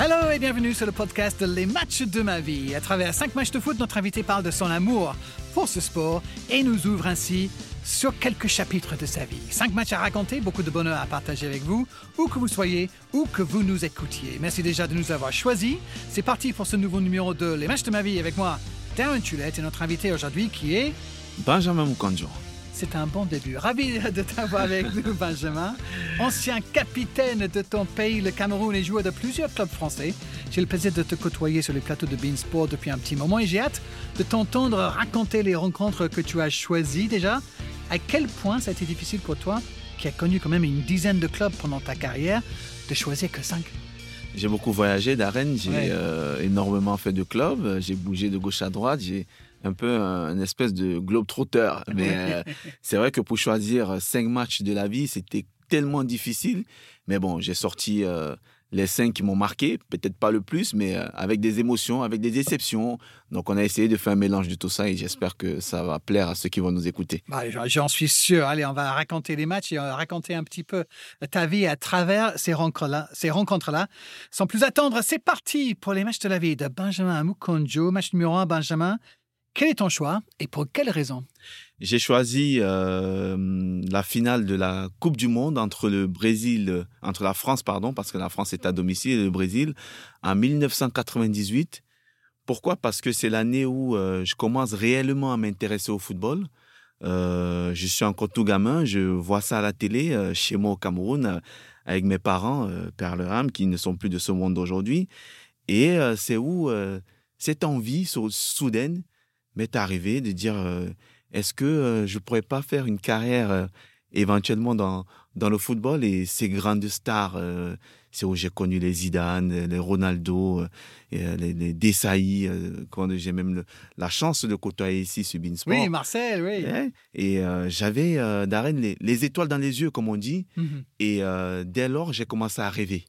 Hello et bienvenue sur le podcast Les matchs de ma vie. À travers cinq matchs de foot, notre invité parle de son amour pour ce sport et nous ouvre ainsi sur quelques chapitres de sa vie. Cinq matchs à raconter, beaucoup de bonheur à partager avec vous, où que vous soyez, où que vous nous écoutiez. Merci déjà de nous avoir choisis. C'est parti pour ce nouveau numéro de Les matchs de ma vie avec moi, Darren Tulette et notre invité aujourd'hui qui est... Benjamin Mukanjo. C'est un bon début. Ravi de t'avoir avec nous, Benjamin. Ancien capitaine de ton pays, le Cameroun, et joueur de plusieurs clubs français. J'ai le plaisir de te côtoyer sur les plateaux de Beansport depuis un petit moment et j'ai hâte de t'entendre raconter les rencontres que tu as choisies déjà. À quel point ça a été difficile pour toi, qui as connu quand même une dizaine de clubs pendant ta carrière, de choisir que cinq? J'ai beaucoup voyagé, Darren. J'ai Ouais. euh, énormément fait de clubs. J'ai bougé de gauche à droite. J'ai un peu un- une espèce de globe trotteur. Mais euh, c'est vrai que pour choisir cinq matchs de la vie, c'était tellement difficile. Mais bon, j'ai sorti euh, les cinq qui m'ont marqué. Peut-être pas le plus, mais euh, avec des émotions, avec des déceptions. Donc on a essayé de faire un mélange de tout ça et j'espère que ça va plaire à ceux qui vont nous écouter. Bah, j'en- suis sûr. Allez, on va raconter les matchs et on va raconter un petit peu ta vie à travers ces rencontres-là. Ces rencontres-là. Sans plus attendre, c'est parti pour les matchs de la vie de Benjamin Mukonjo. Match numéro un, Benjamin. Quel est ton choix et pour quelle raison? J'ai choisi euh, la finale de la Coupe du Monde entre le Brésil, entre la France, pardon, parce que la France est à domicile et le Brésil, en 1998. Pourquoi? Parce que c'est l'année où euh, je commence réellement à m'intéresser au football. Euh, je suis encore tout gamin, je vois ça à la télé, chez moi au Cameroun, avec mes parents, Père Leham, qui ne sont plus de ce monde aujourd'hui. Et c'est où cette envie sou- soudaine m'est arrivée de dire euh, est-ce que euh, je pourrais pas faire une carrière euh, éventuellement dans, dans le football? Et ces grandes stars c'est où j'ai connu les Zidane, les Ronaldo, et, les, les Desailly, quand j'ai même le- la chance de côtoyer ici sur Beansport. Oui, Marcel, oui. Et j'avais, Darren, les, les étoiles dans les yeux, comme on dit. Mhm. Et dès lors, j'ai commencé à rêver.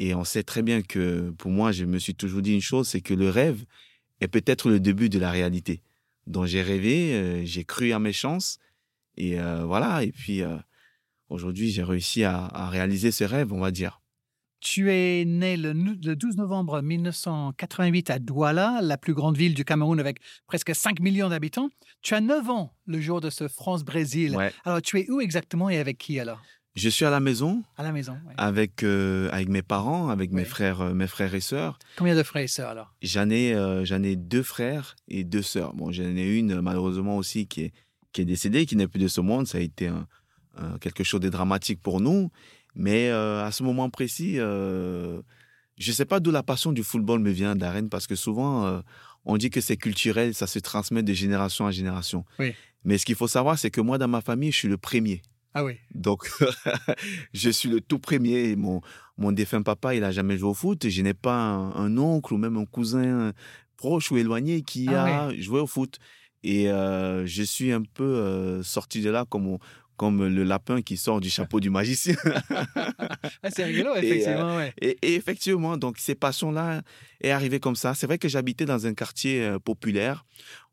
Et on sait très bien que pour moi, je me suis toujours dit une chose, c'est que le rêve est peut-être le début de la réalité. Donc j'ai rêvé, euh, j'ai cru à mes chances. Et euh, voilà, et puis euh, aujourd'hui, j'ai réussi à, à réaliser ce rêve, on va dire. Tu es né le, nou- le 12 novembre 1988 à Douala, la plus grande ville du Cameroun avec presque 5 millions d'habitants. Tu as 9 ans le jour de ce France-Brésil. Ouais. Alors, tu es où exactement et avec qui alors? Je suis à la maison À la maison. ouais. avec, euh, avec mes parents, avec mes, frères, euh, mes frères et sœurs. Combien de frères et sœurs alors? J'en ai, euh, j'en ai deux frères et deux sœurs. Bon, j'en ai une malheureusement aussi qui est, qui est décédée, qui n'est plus de ce monde. Ça a été un- un- quelque chose de dramatique pour nous. Mais à ce moment précis, je ne sais pas d'où la passion du football me vient, Darren, parce que souvent, on dit que c'est culturel, ça se transmet de génération en génération. Oui. Mais ce qu'il faut savoir, c'est que moi, dans ma famille, je suis le premier. Ah oui. Donc, je suis le tout premier. Mon, mon défunt papa, il a jamais joué au foot. Je n'ai pas un, un oncle ou même un cousin proche ou éloigné qui Ah a joué au foot. Et euh, je suis un peu euh, sorti de là comme, on- comme le lapin qui sort du chapeau du magicien. Ah, c'est rigolo, Et, effectivement. ouais. Et, et effectivement, donc ces passions-là est arrivé comme ça. C'est vrai que j'habitais dans un quartier euh, populaire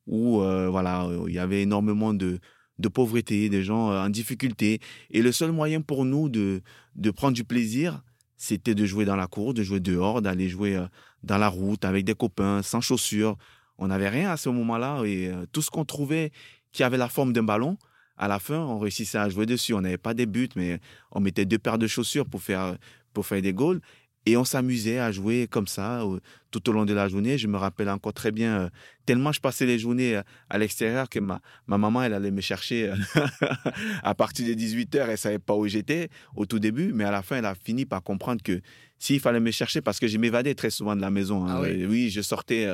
où euh, voilà, euh, il y avait énormément de, de pauvreté, des gens euh, en difficulté. Et le seul moyen pour nous de, de prendre du plaisir, c'était de jouer dans la cour, de jouer dehors, d'aller jouer euh, dans la route avec des copains, sans chaussures. On n'avait rien à ce moment-là et euh, tout ce qu'on trouvait qui avait la forme d'un ballon, à la fin, on réussissait à jouer dessus. On n'avait pas des buts, mais on mettait deux paires de chaussures pour faire, pour faire des goals. Et on s'amusait à jouer comme ça euh, tout au long de la journée. Je me rappelle encore très bien, euh, tellement je passais les journées euh, à l'extérieur que ma, ma maman, elle allait me chercher à partir de 18h. Elle savait pas où j'étais au tout début, mais à la fin, elle a fini par comprendre que s'il fallait me chercher, parce que je m'évadais très souvent de la maison. hein. Ah oui. Oui, je sortais,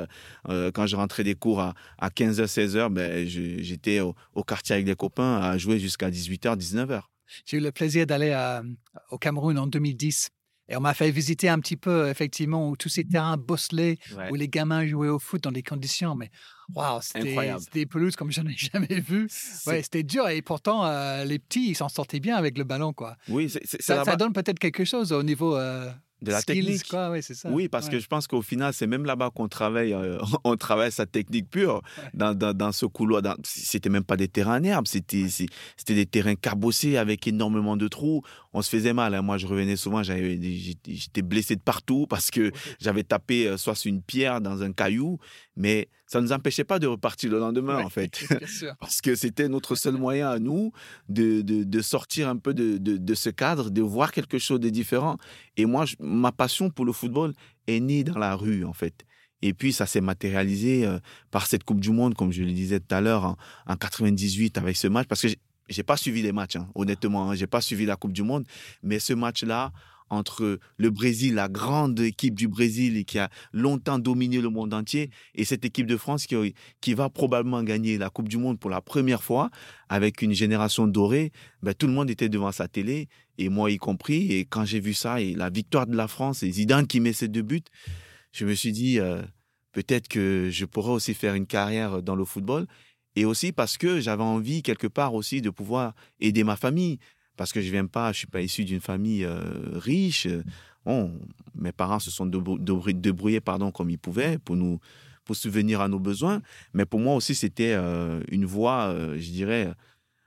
euh, quand je rentrais des cours à, à 15h, 16h, ben, j'étais au, au quartier avec des copains à jouer jusqu'à 18h, 19h. J'ai eu le plaisir d'aller au Cameroun en 2010. Et on m'a fait visiter un petit peu, effectivement, où tous ces terrains bosselés, où les gamins jouaient au foot dans des conditions, mais waouh, c'était Incroyable. c'était des pelouses comme j'en ai jamais vu. Ouais, c'était dur et pourtant euh, les petits ils s'en sortaient bien avec le ballon quoi. Oui, Ça, donne peut-être quelque chose au niveau euh, de la technique. Quoi, ouais, c'est ça. Oui, parce que je pense qu'au final, c'est même là-bas qu'on travaille, euh, on travaille sa technique pure dans, dans, dans, ce couloir. C'était même pas des terrains en herbe, c'était des terrains cabossés avec énormément de trous. On se faisait mal. Hein. Moi, je revenais souvent, j'étais blessé de partout parce que j'avais tapé euh, soit sur une pierre dans un caillou, mais ça ne nous empêchait pas de repartir le lendemain, en fait. Parce que c'était notre seul moyen à nous de, de, de sortir un peu de, de, ce cadre, de voir quelque chose de différent. Et moi, ma passion pour le football est née dans la rue, en fait. Et puis, ça s'est matérialisé euh, par cette Coupe du Monde, comme je le disais tout à l'heure, en, en 98 avec ce match. Parce que j'ai pas suivi les matchs, hein, honnêtement. Hein, j'ai pas suivi la Coupe du Monde. Mais ce match-là, entre le Brésil, la grande équipe du Brésil qui a longtemps dominé le monde entier, et cette équipe de France qui, va probablement gagner la Coupe du Monde pour la première fois avec une génération dorée, ben, tout le monde était devant sa télé, et moi y compris. Et quand j'ai vu ça, et la victoire de la France, et Zidane qui met ses deux buts, je me suis dit, euh, peut-être que je pourrais aussi faire une carrière dans le football. Et aussi parce que j'avais envie quelque part aussi de pouvoir aider ma famille parce que je viens pas, je suis pas issu d'une famille euh, riche. Mes parents se sont débrouillés pardon comme ils pouvaient pour nous pour subvenir à nos besoins, mais pour moi aussi c'était euh, une voie, euh, je dirais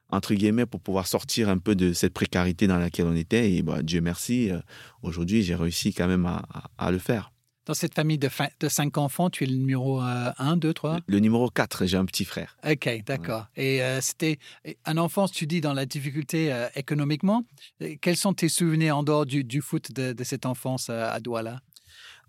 entre guillemets pour pouvoir sortir un peu de cette précarité dans laquelle on était et bah, Dieu merci, aujourd'hui j'ai réussi quand même à le faire. Dans cette famille de, de cinq enfants, tu es le numéro 1, 2, 3 Le numéro 4, j'ai un petit frère. Ok, d'accord. Et euh, c'était un enfance, tu dis, dans la difficulté euh, économiquement. Quels sont tes souvenirs en dehors du, du foot de, de cette enfance euh, à Douala?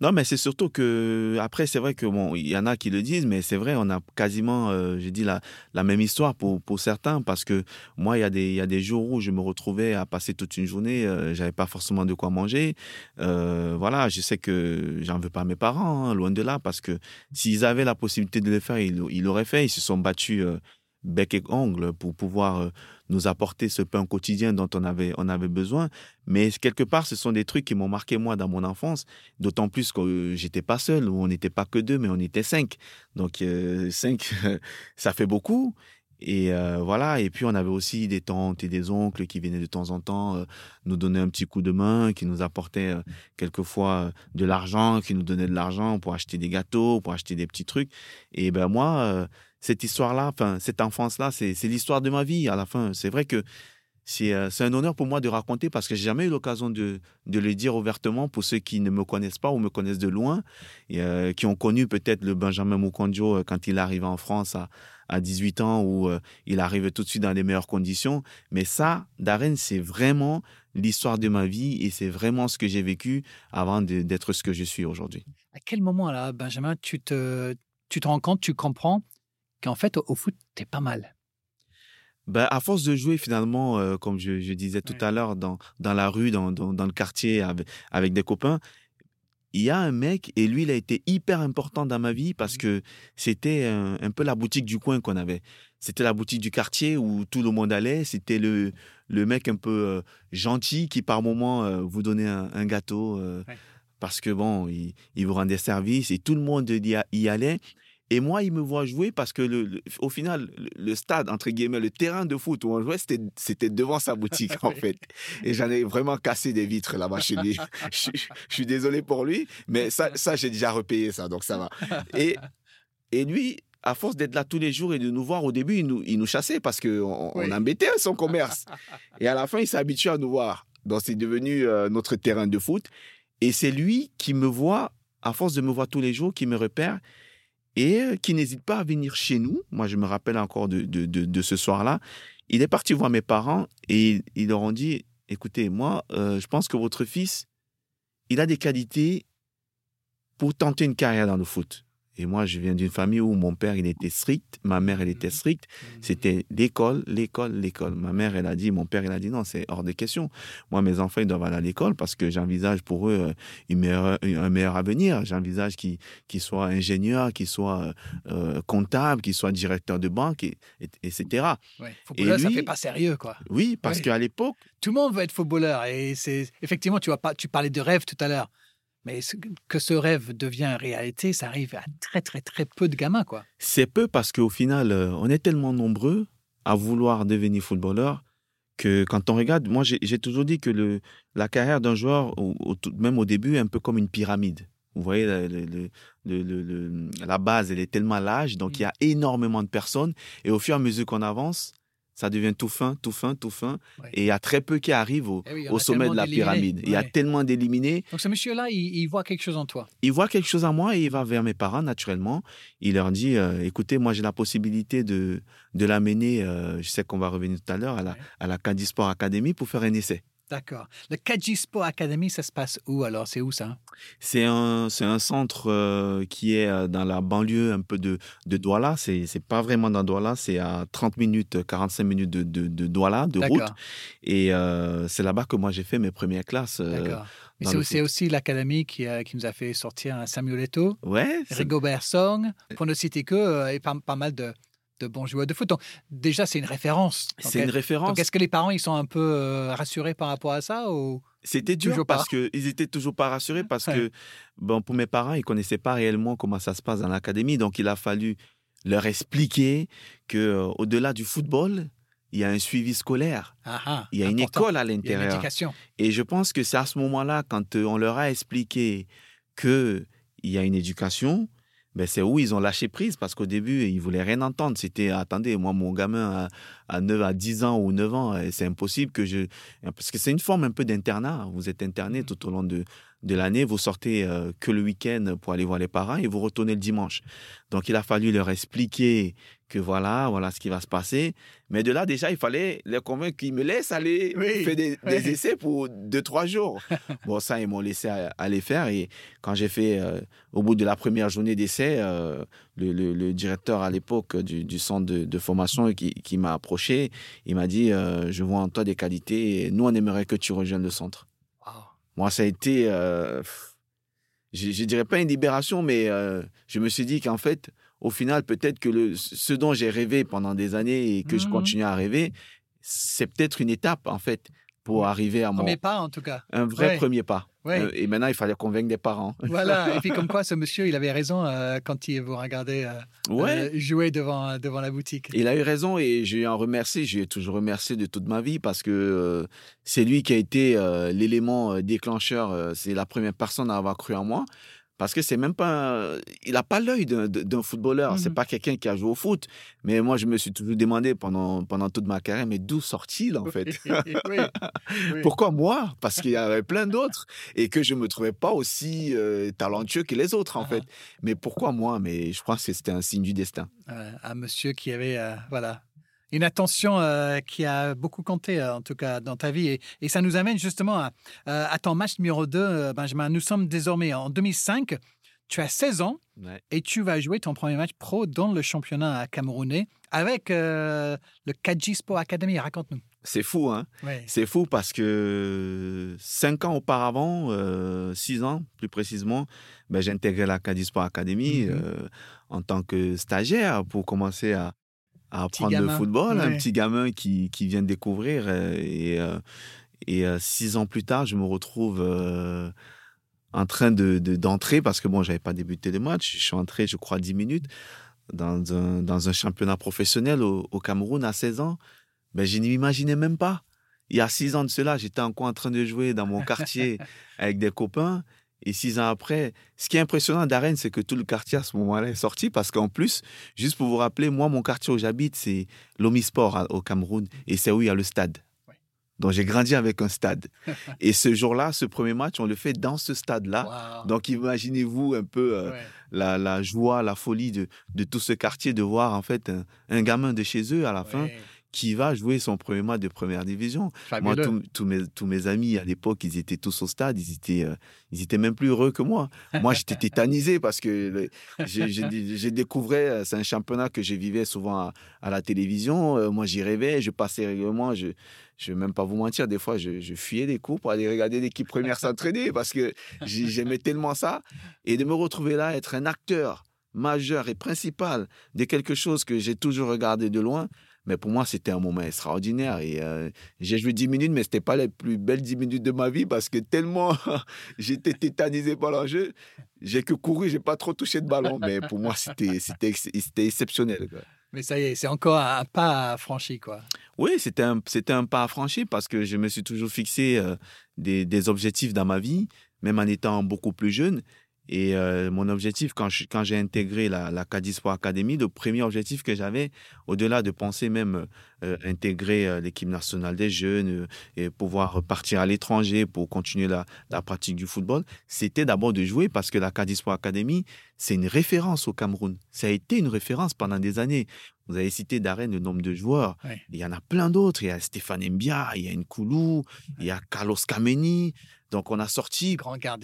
Non, mais c'est surtout que, après, c'est vrai que, bon, il y en a qui le disent, mais c'est vrai, on a quasiment, euh, j'ai dit, la, la même histoire pour, pour certains, parce que moi, il y, a des, il y a des jours où je me retrouvais à passer toute une journée, euh, j'avais pas forcément de quoi manger. Euh, voilà, je sais que j'en veux pas à mes parents, hein, loin de là, parce que s'ils avaient la possibilité de le faire, ils l'auraient fait. Ils se sont battus euh, bec et ongle pour pouvoir euh, nous apporter ce pain quotidien dont on avait, on avait besoin. Mais quelque part, ce sont des trucs qui m'ont marqué moi dans mon enfance, d'autant plus que euh, j'étais pas seul, on n'était pas que deux, mais on était cinq. Donc euh, cinq, ça fait beaucoup. Et voilà, et puis on avait aussi des tantes et des oncles qui venaient de temps en temps nous donner un petit coup de main, qui nous apportaient quelquefois de l'argent, qui nous donnaient de l'argent pour acheter des gâteaux, pour acheter des petits trucs. Et ben moi, cette histoire-là, enfin, cette enfance-là, c'est l'histoire de ma vie à la fin. C'est vrai que euh, c'est un honneur pour moi de raconter parce que j'ai jamais eu l'occasion de, le dire ouvertement pour ceux qui ne me connaissent pas ou me connaissent de loin, euh, qui ont connu peut-être le Benjamin Mukonjo euh, quand il arrivait en France à, à 18 ans où il arrivait tout de suite dans les meilleures conditions. Mais ça, Darren, c'est vraiment l'histoire de ma vie et c'est vraiment ce que j'ai vécu avant d'être ce que je suis aujourd'hui. À quel moment, là, Benjamin, tu te, tu te rends compte, tu comprends qu'en fait, au, foot, t'es pas mal. Ben, à force de jouer finalement, euh, comme je, je, disais tout à l'heure, dans, dans la rue, dans, dans, dans le quartier, avec, avec, des copains, il y a un mec, et lui, il a été hyper important dans ma vie parce que c'était un, un, peu la boutique du coin qu'on avait. C'était la boutique du quartier où tout le monde allait. C'était le, le mec un peu euh, gentil qui, par moment, euh, vous donnait un, un gâteau. Parce que bon, il, il, vous rendait service et tout le monde y allait. Et moi, il me voit jouer parce que, le, au final, le, stade, entre guillemets, le terrain de foot où on jouait, c'était devant sa boutique, en fait. Et j'en ai vraiment cassé des vitres là-bas chez lui. je, suis désolé pour lui, mais ça, ça j'ai déjà repayé ça, donc ça va. Et, et lui, à force d'être là tous les jours et de nous voir, au début, il nous, il nous chassait parce qu'on on embêtait son commerce. Et à la fin, il s'est habitué à nous voir. Donc, c'est devenu euh, notre terrain de foot. Et c'est lui qui me voit, à force de me voir tous les jours, qui me repère et euh, qui n'hésite pas à venir chez nous. Moi, je me rappelle encore de, de, de, ce soir-là. Il est parti voir mes parents et ils leur ont dit, écoutez, moi, euh, je pense que votre fils, il a des qualités pour tenter une carrière dans le foot. Et moi, je viens d'une famille où mon père, il était strict, ma mère, elle était mmh. stricte. C'était l'école, l'école, l'école. Ma mère, elle a dit, mon père, il a dit non, c'est hors de question. Moi, mes enfants, ils doivent aller à l'école parce que j'envisage pour eux euh, une meilleure, un meilleur avenir. J'envisage qu'ils qu soient ingénieurs, qu'ils soient euh, comptables, qu'ils soient directeurs de banque, et, etc. Ouais, footballeur, et lui, ça fait pas sérieux, quoi. Oui, parce qu'à l'époque... Tout le monde veut être footballeur. Et c'est effectivement, tu, vois pas, tu parlais de rêve tout à l'heure. Mais que ce rêve devient réalité, ça arrive à très, très, très peu de gamins, quoi. C'est peu parce qu'au final, euh, on est tellement nombreux à vouloir devenir footballeur que quand on regarde, moi j'ai toujours dit que le, la carrière d'un joueur, même au début, est un peu comme une pyramide. Vous voyez, le, le, la base, elle est tellement large, donc il y a mmh. énormément de personnes. Et au fur et à mesure qu'on avance, ça devient tout fin, tout fin, tout fin. Et il y a très peu qui arrivent au, eh sommet de la pyramide. Il y a tellement d'éliminés. Donc ce monsieur-là, il, voit quelque chose en toi. Il voit quelque chose en moi et il va vers mes parents naturellement. Il leur dit, euh, écoutez, moi j'ai la possibilité de, de l'amener, euh, je sais qu'on va revenir tout à l'heure, à la, à la Candy Sport Academy pour faire un essai. D'accord. Le Kajisport Academy, ça se passe où alors? C'est où ça? C'est un, un centre euh, qui est euh, dans la banlieue un peu de, de Douala. C'est, pas vraiment dans Douala, c'est à 30 minutes, 45 minutes de, de, de Douala, de route. Et euh, c'est là-bas que moi j'ai fait mes premières classes. D'accord. Mais c'est aussi, l'académie qui, qui, nous a fait sortir un Samuel Eto'o, ouais, Rigobert Song, pour ne citer que, et pas, pas mal de, de bons joueurs de foot. Donc, déjà, c'est une référence. C'est une référence. est-ce que les parents, ils sont un peu euh, rassurés par rapport à ça ou... C'était dur parce qu'ils étaient toujours pas rassurés parce que, bon, pour mes parents, ils connaissaient pas réellement comment ça se passe dans l'académie. Donc, il a fallu leur expliquer que euh, au-delà du football, il y a un suivi scolaire. Ah, ah, il y a une école à l'intérieur. Et je pense que c'est à ce moment-là, quand euh, on leur a expliqué qu'il y a une éducation, ben c'est où ils ont lâché prise parce qu'au début, ils voulaient rien entendre. C'était, attendez, moi, mon gamin à, 9, à 10 ans ou 9 ans, c'est impossible que je... Parce que c'est une forme un peu d'internat. Vous êtes interné mmh. tout au long de, de l'année, vous sortez euh, que le week-end pour aller voir les parents et vous retournez le dimanche. Donc, il a fallu leur expliquer que voilà, voilà ce qui va se passer. Mais de là, déjà, il fallait les convaincre qu'ils me laissent aller faire des, essais pour deux, trois jours. bon, ça, ils m'ont laissé aller faire. Et quand j'ai fait, euh, au bout de la première journée d'essai, euh, le, directeur à l'époque du, centre de, formation qui, qui m'a approché, il m'a dit euh, Je vois en toi des qualités et nous, on aimerait que tu rejoignes le centre. Moi, ça a été, je, ne dirais pas une libération, mais je me suis dit qu'en fait, au final, peut-être que le, ce dont j'ai rêvé pendant des années et que je mmh continue à rêver, c'est peut-être une étape, en fait, pour arriver à mon... Premier pas, en tout cas. Un vrai premier pas. Euh, et maintenant, il fallait convaincre des parents. Voilà. Et puis, comme quoi, ce monsieur, il avait raison euh, quand il vous regardait euh, jouer devant, devant la boutique. Il a eu raison et je lui en remercie. Je lui ai toujours remercié de toute ma vie parce que c'est lui qui a été l'élément déclencheur. c'est la première personne à avoir cru en moi. Parce que c'est même pas. Il n'a pas l'œil d'un footballeur. Ce n'est C'est mmh pas quelqu'un qui a joué au foot. Mais moi, je me suis toujours demandé pendant, pendant toute ma carrière, mais d'où sort-il, en fait? Pourquoi moi? Parce qu'il y avait plein d'autres et que je ne me trouvais pas aussi euh, talentueux que les autres, en ah fait. Mais pourquoi moi? Mais je crois que c'était un signe du destin. un monsieur qui avait. Euh, voilà une attention euh, qui a beaucoup compté, euh, en tout cas, dans ta vie. Et, ça nous amène justement à, euh, à ton match numéro 2, Benjamin. Nous sommes désormais en 2005. Tu as 16 ans et tu vas jouer ton premier match pro dans le championnat camerounais avec le Kaji Sport Academy. Raconte-nous. C'est fou, hein C'est fou parce que cinq ans auparavant, six ans plus précisément, ben, j'ai intégré la Kaji Sport Academy mm-hmm. en tant que stagiaire pour commencer à, à apprendre le football, un petit gamin qui, qui vient de découvrir. Euh, et, euh, et euh, six ans plus tard, je me retrouve en train de, d'entrer, parce que bon, j'avais pas débuté le match. Je suis entré, je crois, dix minutes dans un, dans un championnat professionnel au, au Cameroun à 16 ans. Ben, je n'imaginais même pas. Il y a six ans de cela, j'étais encore en train de jouer dans mon quartier avec des copains. Et six ans après, ce qui est impressionnant d'Arène, c'est que tout le quartier à ce moment-là est sorti parce qu'en plus, juste pour vous rappeler, moi, mon quartier où j'habite, c'est l'Omisport au Cameroun et c'est où il y a le stade. Donc j'ai grandi avec un stade. et ce jour-là, ce premier match, on le fait dans ce stade-là. Donc imaginez-vous un peu euh, la, joie, la folie de, de, tout ce quartier de voir en fait un, gamin de chez eux à la fin qui va jouer son premier match de première division. Moi, tous mes, tous mes amis à l'époque, ils étaient tous au stade, ils étaient, euh, ils étaient même plus heureux que moi. Moi, j'étais tétanisé parce que j'ai découvert, euh, c'est un championnat que je vivais souvent à, la télévision. Euh, moi, j'y rêvais, je passais régulièrement, je je vais même pas vous mentir, des fois, je, je fuyais des cours pour aller regarder l'équipe première s'entraîner parce que j'aimais tellement ça. Et de me retrouver là, être un acteur majeur et principal de quelque chose que j'ai toujours regardé de loin, mais pour moi, c'était un moment extraordinaire. Et euh, j'ai joué 10 minutes, mais ce n'était pas les plus belles 10 minutes de ma vie parce que tellement j'étais tétanisé par l'enjeu. J'ai que couru, j'ai pas trop touché de ballon. Mais pour moi, c'était exceptionnel. Mais ça y est, c'est encore un pas franchi, quoi. Oui, c'était un, un pas franchi parce que je me suis toujours fixé euh, des, des, objectifs dans ma vie, même en étant beaucoup plus jeune. Et euh, mon objectif, quand, je, quand j'ai intégré la, la Sport Academy, le premier objectif que j'avais, au-delà de penser même euh, intégrer euh, l'équipe nationale des jeunes et pouvoir partir à l'étranger pour continuer la, la, pratique du football, c'était d'abord de jouer parce que la Sport Academy, c'est une référence au Cameroun. Ça a été une référence pendant des années. Vous avez cité d'Arène le nombre de joueurs. Il y en a plein d'autres. Il y a Stéphane Mbia, il y a Nkoulou, il y a Carlos Kameni. Donc, on a sorti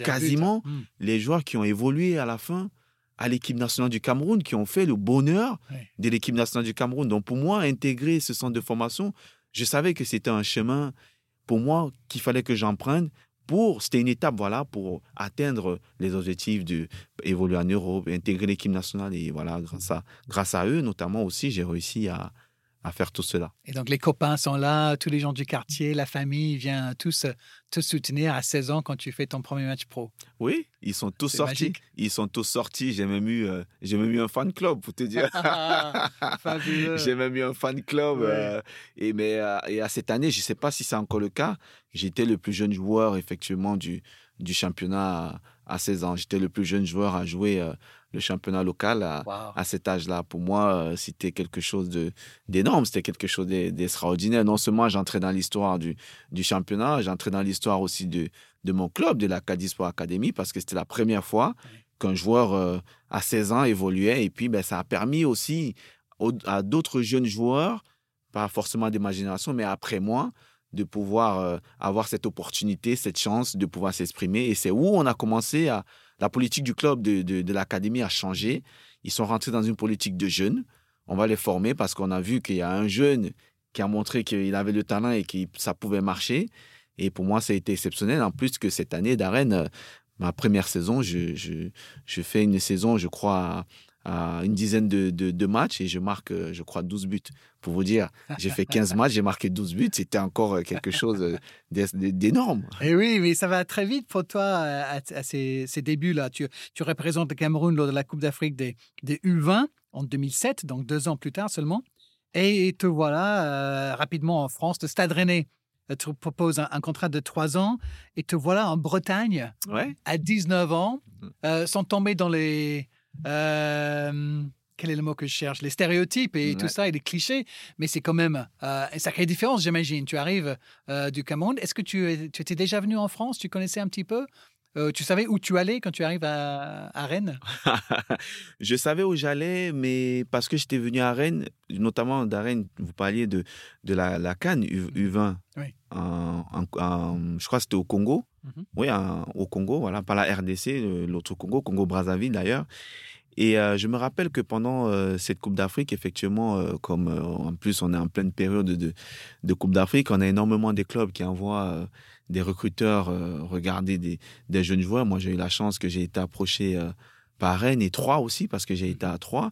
quasiment hmm. les joueurs qui ont évolué à la fin à l'équipe nationale du Cameroun, qui ont fait le bonheur de l'équipe nationale du Cameroun. Donc, pour moi, intégrer ce centre de formation, je savais que c'était un chemin pour moi qu'il fallait que j'emprunte pour, c'était une étape, voilà, pour atteindre les objectifs de évoluer en Europe, intégrer l'équipe nationale. Et voilà, grâce à, grâce à eux, notamment aussi, j'ai réussi à, à faire tout cela. Et donc les copains sont là, tous les gens du quartier, la famille vient tous te soutenir à 16 ans quand tu fais ton premier match pro. Oui, ils sont tous sortis. Ils sont tous sortis. J'ai même eu, euh, j'ai même eu un fan club pour te dire. j'ai même eu un fan club. Euh, et mais euh, et à cette année, je ne sais pas si c'est encore le cas. J'étais le plus jeune joueur effectivement du du championnat à, 16 ans. J'étais le plus jeune joueur à jouer le championnat local à, cet âge-là. Pour moi, euh, c'était quelque chose d'énorme, c'était quelque chose d'extraordinaire. Non seulement j'entrais dans l'histoire du, du championnat, j'entrais dans l'histoire aussi de, de mon club, de la Cadiz Sport Academy, parce que c'était la première fois qu'un joueur euh, à 16 ans évoluait. Et puis, ben, ça a permis aussi à d'autres jeunes joueurs, pas forcément de ma génération, mais après moi, de pouvoir euh, avoir cette opportunité, cette chance de pouvoir s'exprimer. Et c'est où on a commencé à, la politique du club de, de, l'académie a changé. Ils sont rentrés dans une politique de jeunes. On va les former parce qu'on a vu qu'il y a un jeune qui a montré qu'il avait le talent et que ça pouvait marcher. Et pour moi, ça a été exceptionnel. En plus que cette année d'arène, ma première saison, je, je, fais une saison, je crois, une dizaine de, de, matchs et je marque, euh, je crois, 12 buts. Pour vous dire, j'ai fait 15 matchs, j'ai marqué 12 buts. C'était encore euh, quelque chose euh, d'énorme. Et oui, mais ça va très vite pour toi à, ces, ces débuts-là. Tu, tu, représentes le Cameroun lors de la Coupe d'Afrique des, des, U20 en 2007, donc deux ans plus tard seulement. Et te voilà rapidement en France, de Stade Rennais te propose un, contrat de trois ans et te voilà en Bretagne à 19 ans, mmh. sans tomber dans les, euh, quel est le mot que je cherche? Les stéréotypes et tout ça et les clichés, mais c'est quand même euh, une sacrée différence, j'imagine. Tu arrives euh, du Cameroun. Est-ce que tu, tu, étais déjà venu en France? Tu connaissais un petit peu? Tu savais où tu allais quand tu arrives à, Rennes? Je savais où j'allais, mais parce que j'étais venu à Rennes, notamment d'Arène, vous parliez de, de la, la Cannes U, 20 Oui. je crois que c'était au Congo. Mhm. Oui, au Congo, voilà, pas la RDC, l'autre Congo, Congo-Brazzaville d'ailleurs. Et euh, je me rappelle que pendant euh, cette Coupe d'Afrique, effectivement, euh, comme en plus on est en pleine période de, de Coupe d'Afrique, on a énormément des clubs qui envoient des recruteurs regarder des, des, jeunes joueurs. Moi, j'ai eu la chance que j'ai été approché par Rennes et Troyes aussi, parce que j'ai été à Troyes.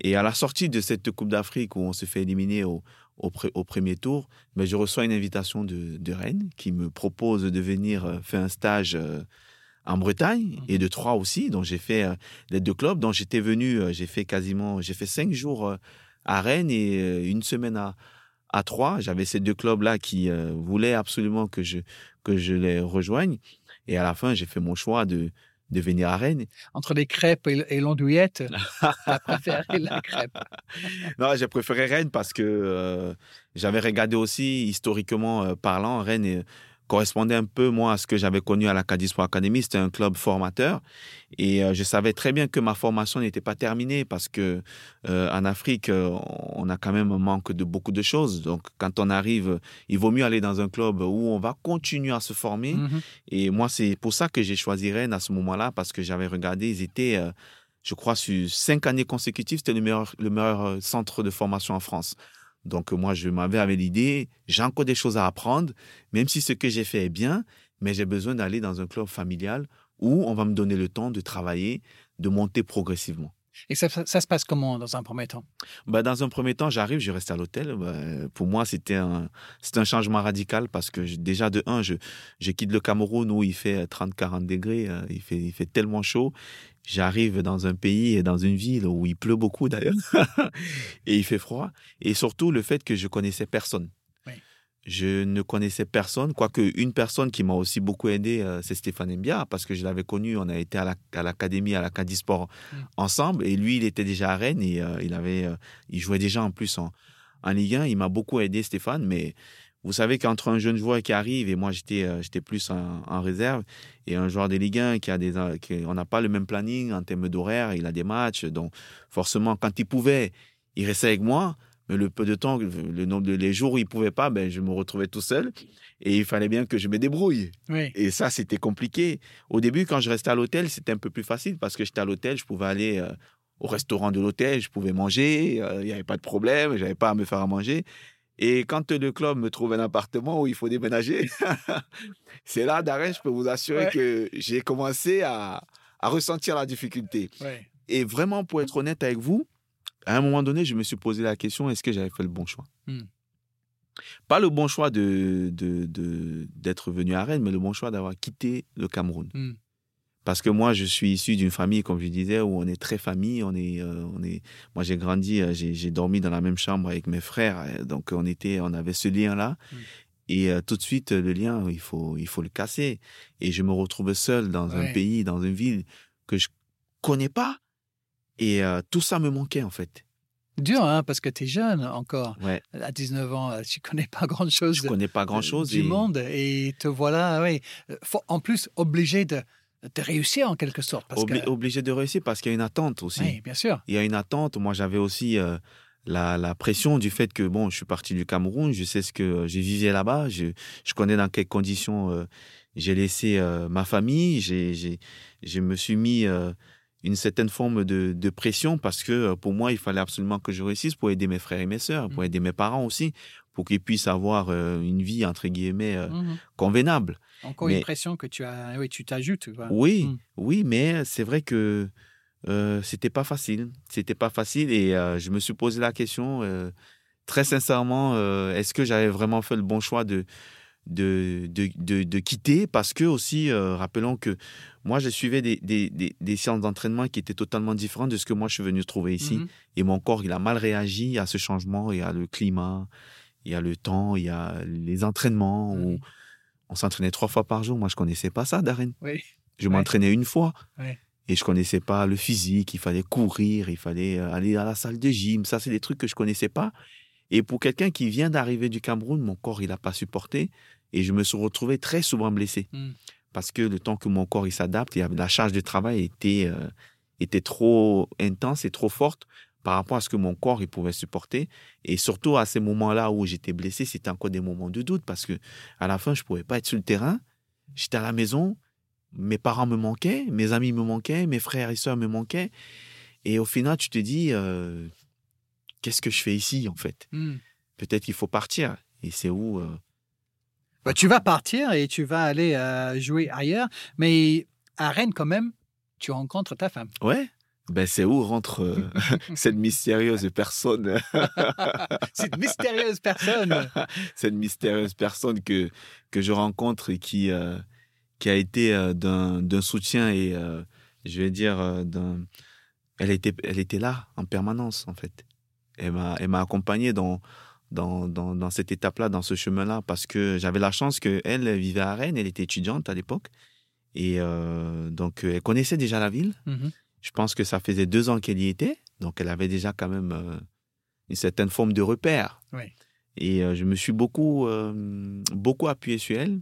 Et à la sortie de cette Coupe d'Afrique où on se fait éliminer au, au, premier tour, mais je reçois une invitation de, Rennes qui me propose de venir euh, faire un stage euh, en Bretagne et mhm. de Troyes aussi. Donc j'ai fait euh, les deux clubs. Donc j'étais venu, j'ai fait quasiment, j'ai fait cinq jours à Rennes et une semaine à, à Troyes. J'avais ces deux clubs-là qui voulaient absolument que je, que je les rejoigne. Et à la fin, j'ai fait mon choix de, de venir à Rennes. Entre les crêpes et, l'andouillette, j'ai préféré la crêpe. non, j'ai préféré Rennes parce que euh, j'avais regardé aussi, historiquement euh, parlant, Rennes correspondait un peu, moi, à ce que j'avais connu à l'Acadie Sport Academy. C'était un club formateur. Et euh, je savais très bien que ma formation n'était pas terminée parce que euh, en Afrique, euh, on a quand même un manque de beaucoup de choses. Donc, quand on arrive, il vaut mieux aller dans un club où on va continuer à se former. Mm-hmm. Et moi, c'est pour ça que j'ai choisi Rennes à ce moment-là parce que j'avais regardé, ils étaient je crois, sur cinq années consécutives, c'était le meilleur, le meilleur centre de formation en France. Donc moi, je m'avais avec l'idée, j'ai encore des choses à apprendre, même si ce que j'ai fait est bien, mais j'ai besoin d'aller dans un club familial où on va me donner le temps de travailler, de monter progressivement. Et ça, ça, se passe comment dans un premier temps? Bah, Dans un premier temps, j'arrive, je reste à l'hôtel. Bah, pour moi, c'était un, un changement radical parce que déjà, de un, je, je quitte le Cameroun où il fait 30-40 degrés, euh, il, fait, il fait tellement chaud. J'arrive dans un pays et dans une ville où il pleut beaucoup d'ailleurs, et il fait froid. Et surtout le fait que je connaissais personne. Je ne connaissais personne, quoique une personne qui m'a aussi beaucoup aidé, euh, c'est Stéphane Mbia, parce que je l'avais connu, on a été à l'académie, à l'Acadie Sport mm. ensemble, et lui, il était déjà à Rennes, et euh, il, avait, euh, il jouait déjà en plus en, en Ligue 1. Il m'a beaucoup aidé, Stéphane, mais vous savez qu'entre un jeune joueur qui arrive, et moi, j'étais j'étais plus en, réserve, et un joueur de Ligue 1 qui a des... on n'a pas le même planning en termes d'horaire, il a des matchs, donc forcément, quand il pouvait, il restait avec moi, mais le peu de temps, le nombre de les jours où il pouvait pas, ben je me retrouvais tout seul et il fallait bien que je me débrouille. Et ça, c'était compliqué. Au début, quand je restais à l'hôtel, c'était un peu plus facile parce que j'étais à l'hôtel, je pouvais aller euh, au restaurant de l'hôtel, je pouvais manger, euh, il n'y avait pas de problème, j'avais pas à me faire à manger. Et quand le club me trouve un appartement où il faut déménager, c'est là, Darren, je peux vous assurer que j'ai commencé à, à, ressentir la difficulté. Et vraiment, pour être honnête avec vous, à un moment donné, je me suis posé la question est-ce que j'avais fait le bon choix? Hmm. Pas le bon choix de, d'être venu à Rennes, mais le bon choix d'avoir quitté le Cameroun. Hmm. Parce que moi, je suis issu d'une famille, comme je disais, où on est très famille. On est, euh, on est... Moi, j'ai grandi, euh, j'ai, dormi dans la même chambre avec mes frères. Euh, donc, on, était, on avait ce lien-là. Hmm. Et tout de suite, le lien, il faut, il faut le casser. Et je me retrouve seul dans un pays, dans une ville que je connais pas et euh, tout ça me manquait en fait. Dur, hein, parce que tu es jeune encore. Ouais. À 19 ans, tu connais pas grand-chose. Je connais pas grand-chose. Du monde. Et te voilà, oui. En plus, obligé de, de réussir en quelque sorte. Parce Obligé de réussir parce qu'il y a une attente aussi. Oui, bien sûr. Il y a une attente. Moi, j'avais aussi euh, la, la, pression du fait que, bon, je suis parti du Cameroun, je sais ce que j'ai vécu là-bas, je, je, connais dans quelles conditions j'ai laissé ma famille, j'ai, je me suis mis une certaine forme de, pression parce que euh, pour moi, il fallait absolument que je réussisse pour aider mes frères et mes sœurs, pour mmh. aider mes parents aussi, pour qu'ils puissent avoir euh, une vie, entre guillemets, euh, mmh convenable. Encore une pression que tu as, oui, tu t'ajoutes. Oui, mmh. oui, mais c'est vrai que euh, c'était pas facile. C'était pas facile et je me suis posé la question très sincèrement, est-ce que j'avais vraiment fait le bon choix de de, de, de, quitter? Parce que aussi, euh, rappelons que moi, je suivais des, des, des, séances d'entraînement qui étaient totalement différentes de ce que moi, je suis venu trouver ici. Mhm. Et mon corps, il a mal réagi à ce changement. Y a le climat, il y a le temps, il y a les entraînements. Où on s'entraînait trois fois par jour. Moi, je connaissais pas ça, Darren. Oui. Je m'entraînais une fois. Et je connaissais pas le physique. Il fallait courir, il fallait euh, aller à la salle de gym. Ça, c'est des trucs que je connaissais pas. Et pour quelqu'un qui vient d'arriver du Cameroun, mon corps, il n'a pas supporté. Et je me suis retrouvé très souvent blessé. Hmm. Parce que le temps que mon corps il s'adapte, la charge de travail était, euh, était trop intense et trop forte par rapport à ce que mon corps il pouvait supporter. Et surtout à ces moments-là où j'étais blessé, c'était encore des moments de doute parce que à la fin, je pouvais pas être sur le terrain. J'étais à la maison, mes parents me manquaient, mes amis me manquaient, mes frères et sœurs me manquaient. Et au final, tu te dis, euh, qu'est-ce que je fais ici en fait? Hmm. Peut-être qu'il faut partir. Et c'est où euh, bah, tu vas partir et tu vas aller euh, jouer ailleurs, mais à Rennes quand même, tu rencontres ta femme. Ouais. Ben, c'est où rentre euh, cette mystérieuse personne? Cette mystérieuse personne Cette mystérieuse personne que, que je rencontre et qui, euh, qui a été d'un soutien et, je vais dire, d'un... Elle était, elle était là en permanence, en fait. Elle m'a accompagné dans, dans, dans, dans cette étape-là, dans ce chemin-là, parce que j'avais la chance qu'elle vivait à Rennes, elle était étudiante à l'époque. Et euh, donc, elle connaissait déjà la ville. Mm-hmm. Je pense que ça faisait deux ans qu'elle y était. Donc, elle avait déjà quand même euh, une certaine forme de repère. Et euh, je me suis beaucoup, beaucoup appuyé sur elle.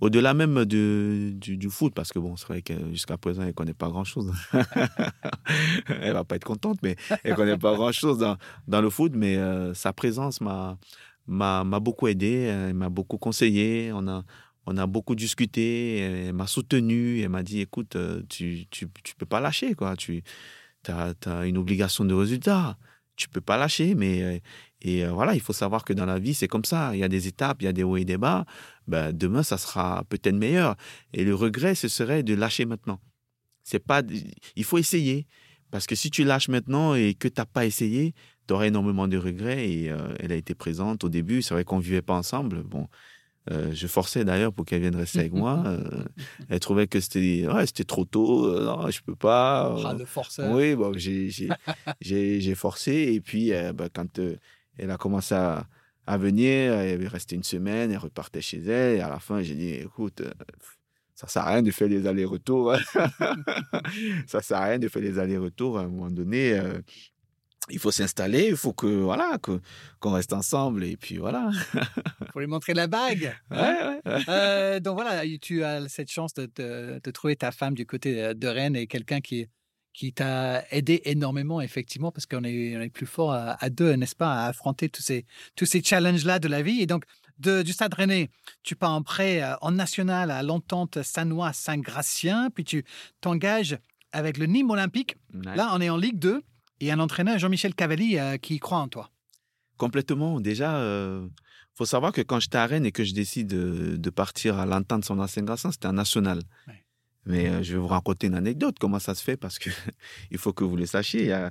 Au-delà même de, du, foot, parce que bon, c'est vrai que jusqu'à présent, elle ne connaît pas grand-chose. elle va pas être contente, mais elle ne connaît pas grand-chose dans, dans, le foot. Mais euh, sa présence m'a, m'a, m'a beaucoup aidé, elle m'a beaucoup conseillé. On a, on a beaucoup discuté, elle m'a soutenu, elle m'a dit, écoute, euh, tu tu, tu peux pas lâcher, quoi. Tu as, as, une obligation de résultat. Tu peux pas lâcher, mais euh, et euh, voilà, il faut savoir que dans la vie, c'est comme ça. Il y a des étapes, il y a des hauts et des bas. Ben, demain, ça sera peut-être meilleur. Et le regret, ce serait de lâcher maintenant. C'est pas, il faut essayer. Parce que si tu lâches maintenant et que tu n'as pas essayé, tu auras énormément de regrets. Et elle a été présente au début. C'est vrai qu'on ne vivait pas ensemble. Bon, euh, je forçais d'ailleurs pour qu'elle vienne rester avec moi. Euh, elle trouvait que c'était ouais, c'était trop tôt. non, je peux pas. Ah, le forceur. Oui, bon, j'ai forcé. Et puis, bah, quand elle a commencé à, à venir, elle restait une semaine, elle repartait chez elle. Et à la fin, j'ai dit, écoute, ça sert à rien de faire les allers-retours. ça sert à rien de faire les allers-retours. À un moment donné, euh, il faut s'installer, il faut que voilà que qu'on reste ensemble et puis voilà. Il faut lui montrer la bague. Hein. Ouais, ouais, euh, donc voilà, tu as cette chance de, de, trouver ta femme du côté de Rennes et quelqu'un qui qui t'a aidé énormément effectivement parce qu'on est, on est plus fort à, à deux, n'est-ce pas, à affronter tous ces tous ces challenges là de la vie. Et donc du Stade Rennais, tu pars en prêt euh, en national à l'entente Sanois-Saint-Gratien, puis tu t'engages avec le Nîmes Olympique. Là, on est en Ligue 2 et un entraîneur, Jean-Michel Cavalli, euh, qui croit en toi. Complètement. Déjà, il euh, faut savoir que quand j'étais à Rennes et que je décide de, partir à l'entente Saint-Gratien, c'était un national. Mais je vais vous raconter une anecdote, comment ça se fait, parce que il faut que vous le sachiez.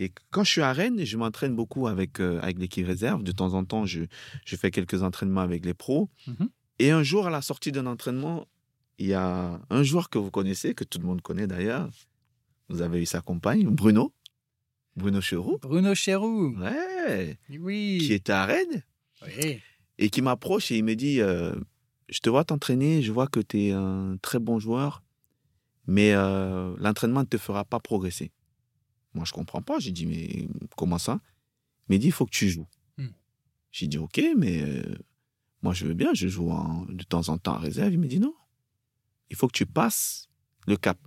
Et quand je suis à Rennes, je m'entraîne beaucoup avec, euh, avec l'équipe réserve. De temps en temps, je, je fais quelques entraînements avec les pros. Mmh et un jour, à la sortie d'un entraînement, il y a un joueur que vous connaissez, que tout le monde connaît d'ailleurs. Vous avez eu sa compagne, Bruno. Bruno Chéroux. Bruno Chéroux. Ouais. Oui. Qui était à Rennes. Oui. Et qui m'approche et il me dit euh, Je te vois t'entraîner, je vois que tu es un très bon joueur, mais euh, l'entraînement ne te fera pas progresser. Moi, je comprends pas. J'ai dit, mais comment ça? Il m'a dit, il faut que tu joues. Hmm. J'ai dit, ok, mais euh, moi, je veux bien, je joue de temps en temps en réserve. Il m'a dit, non, il faut que tu passes le cap.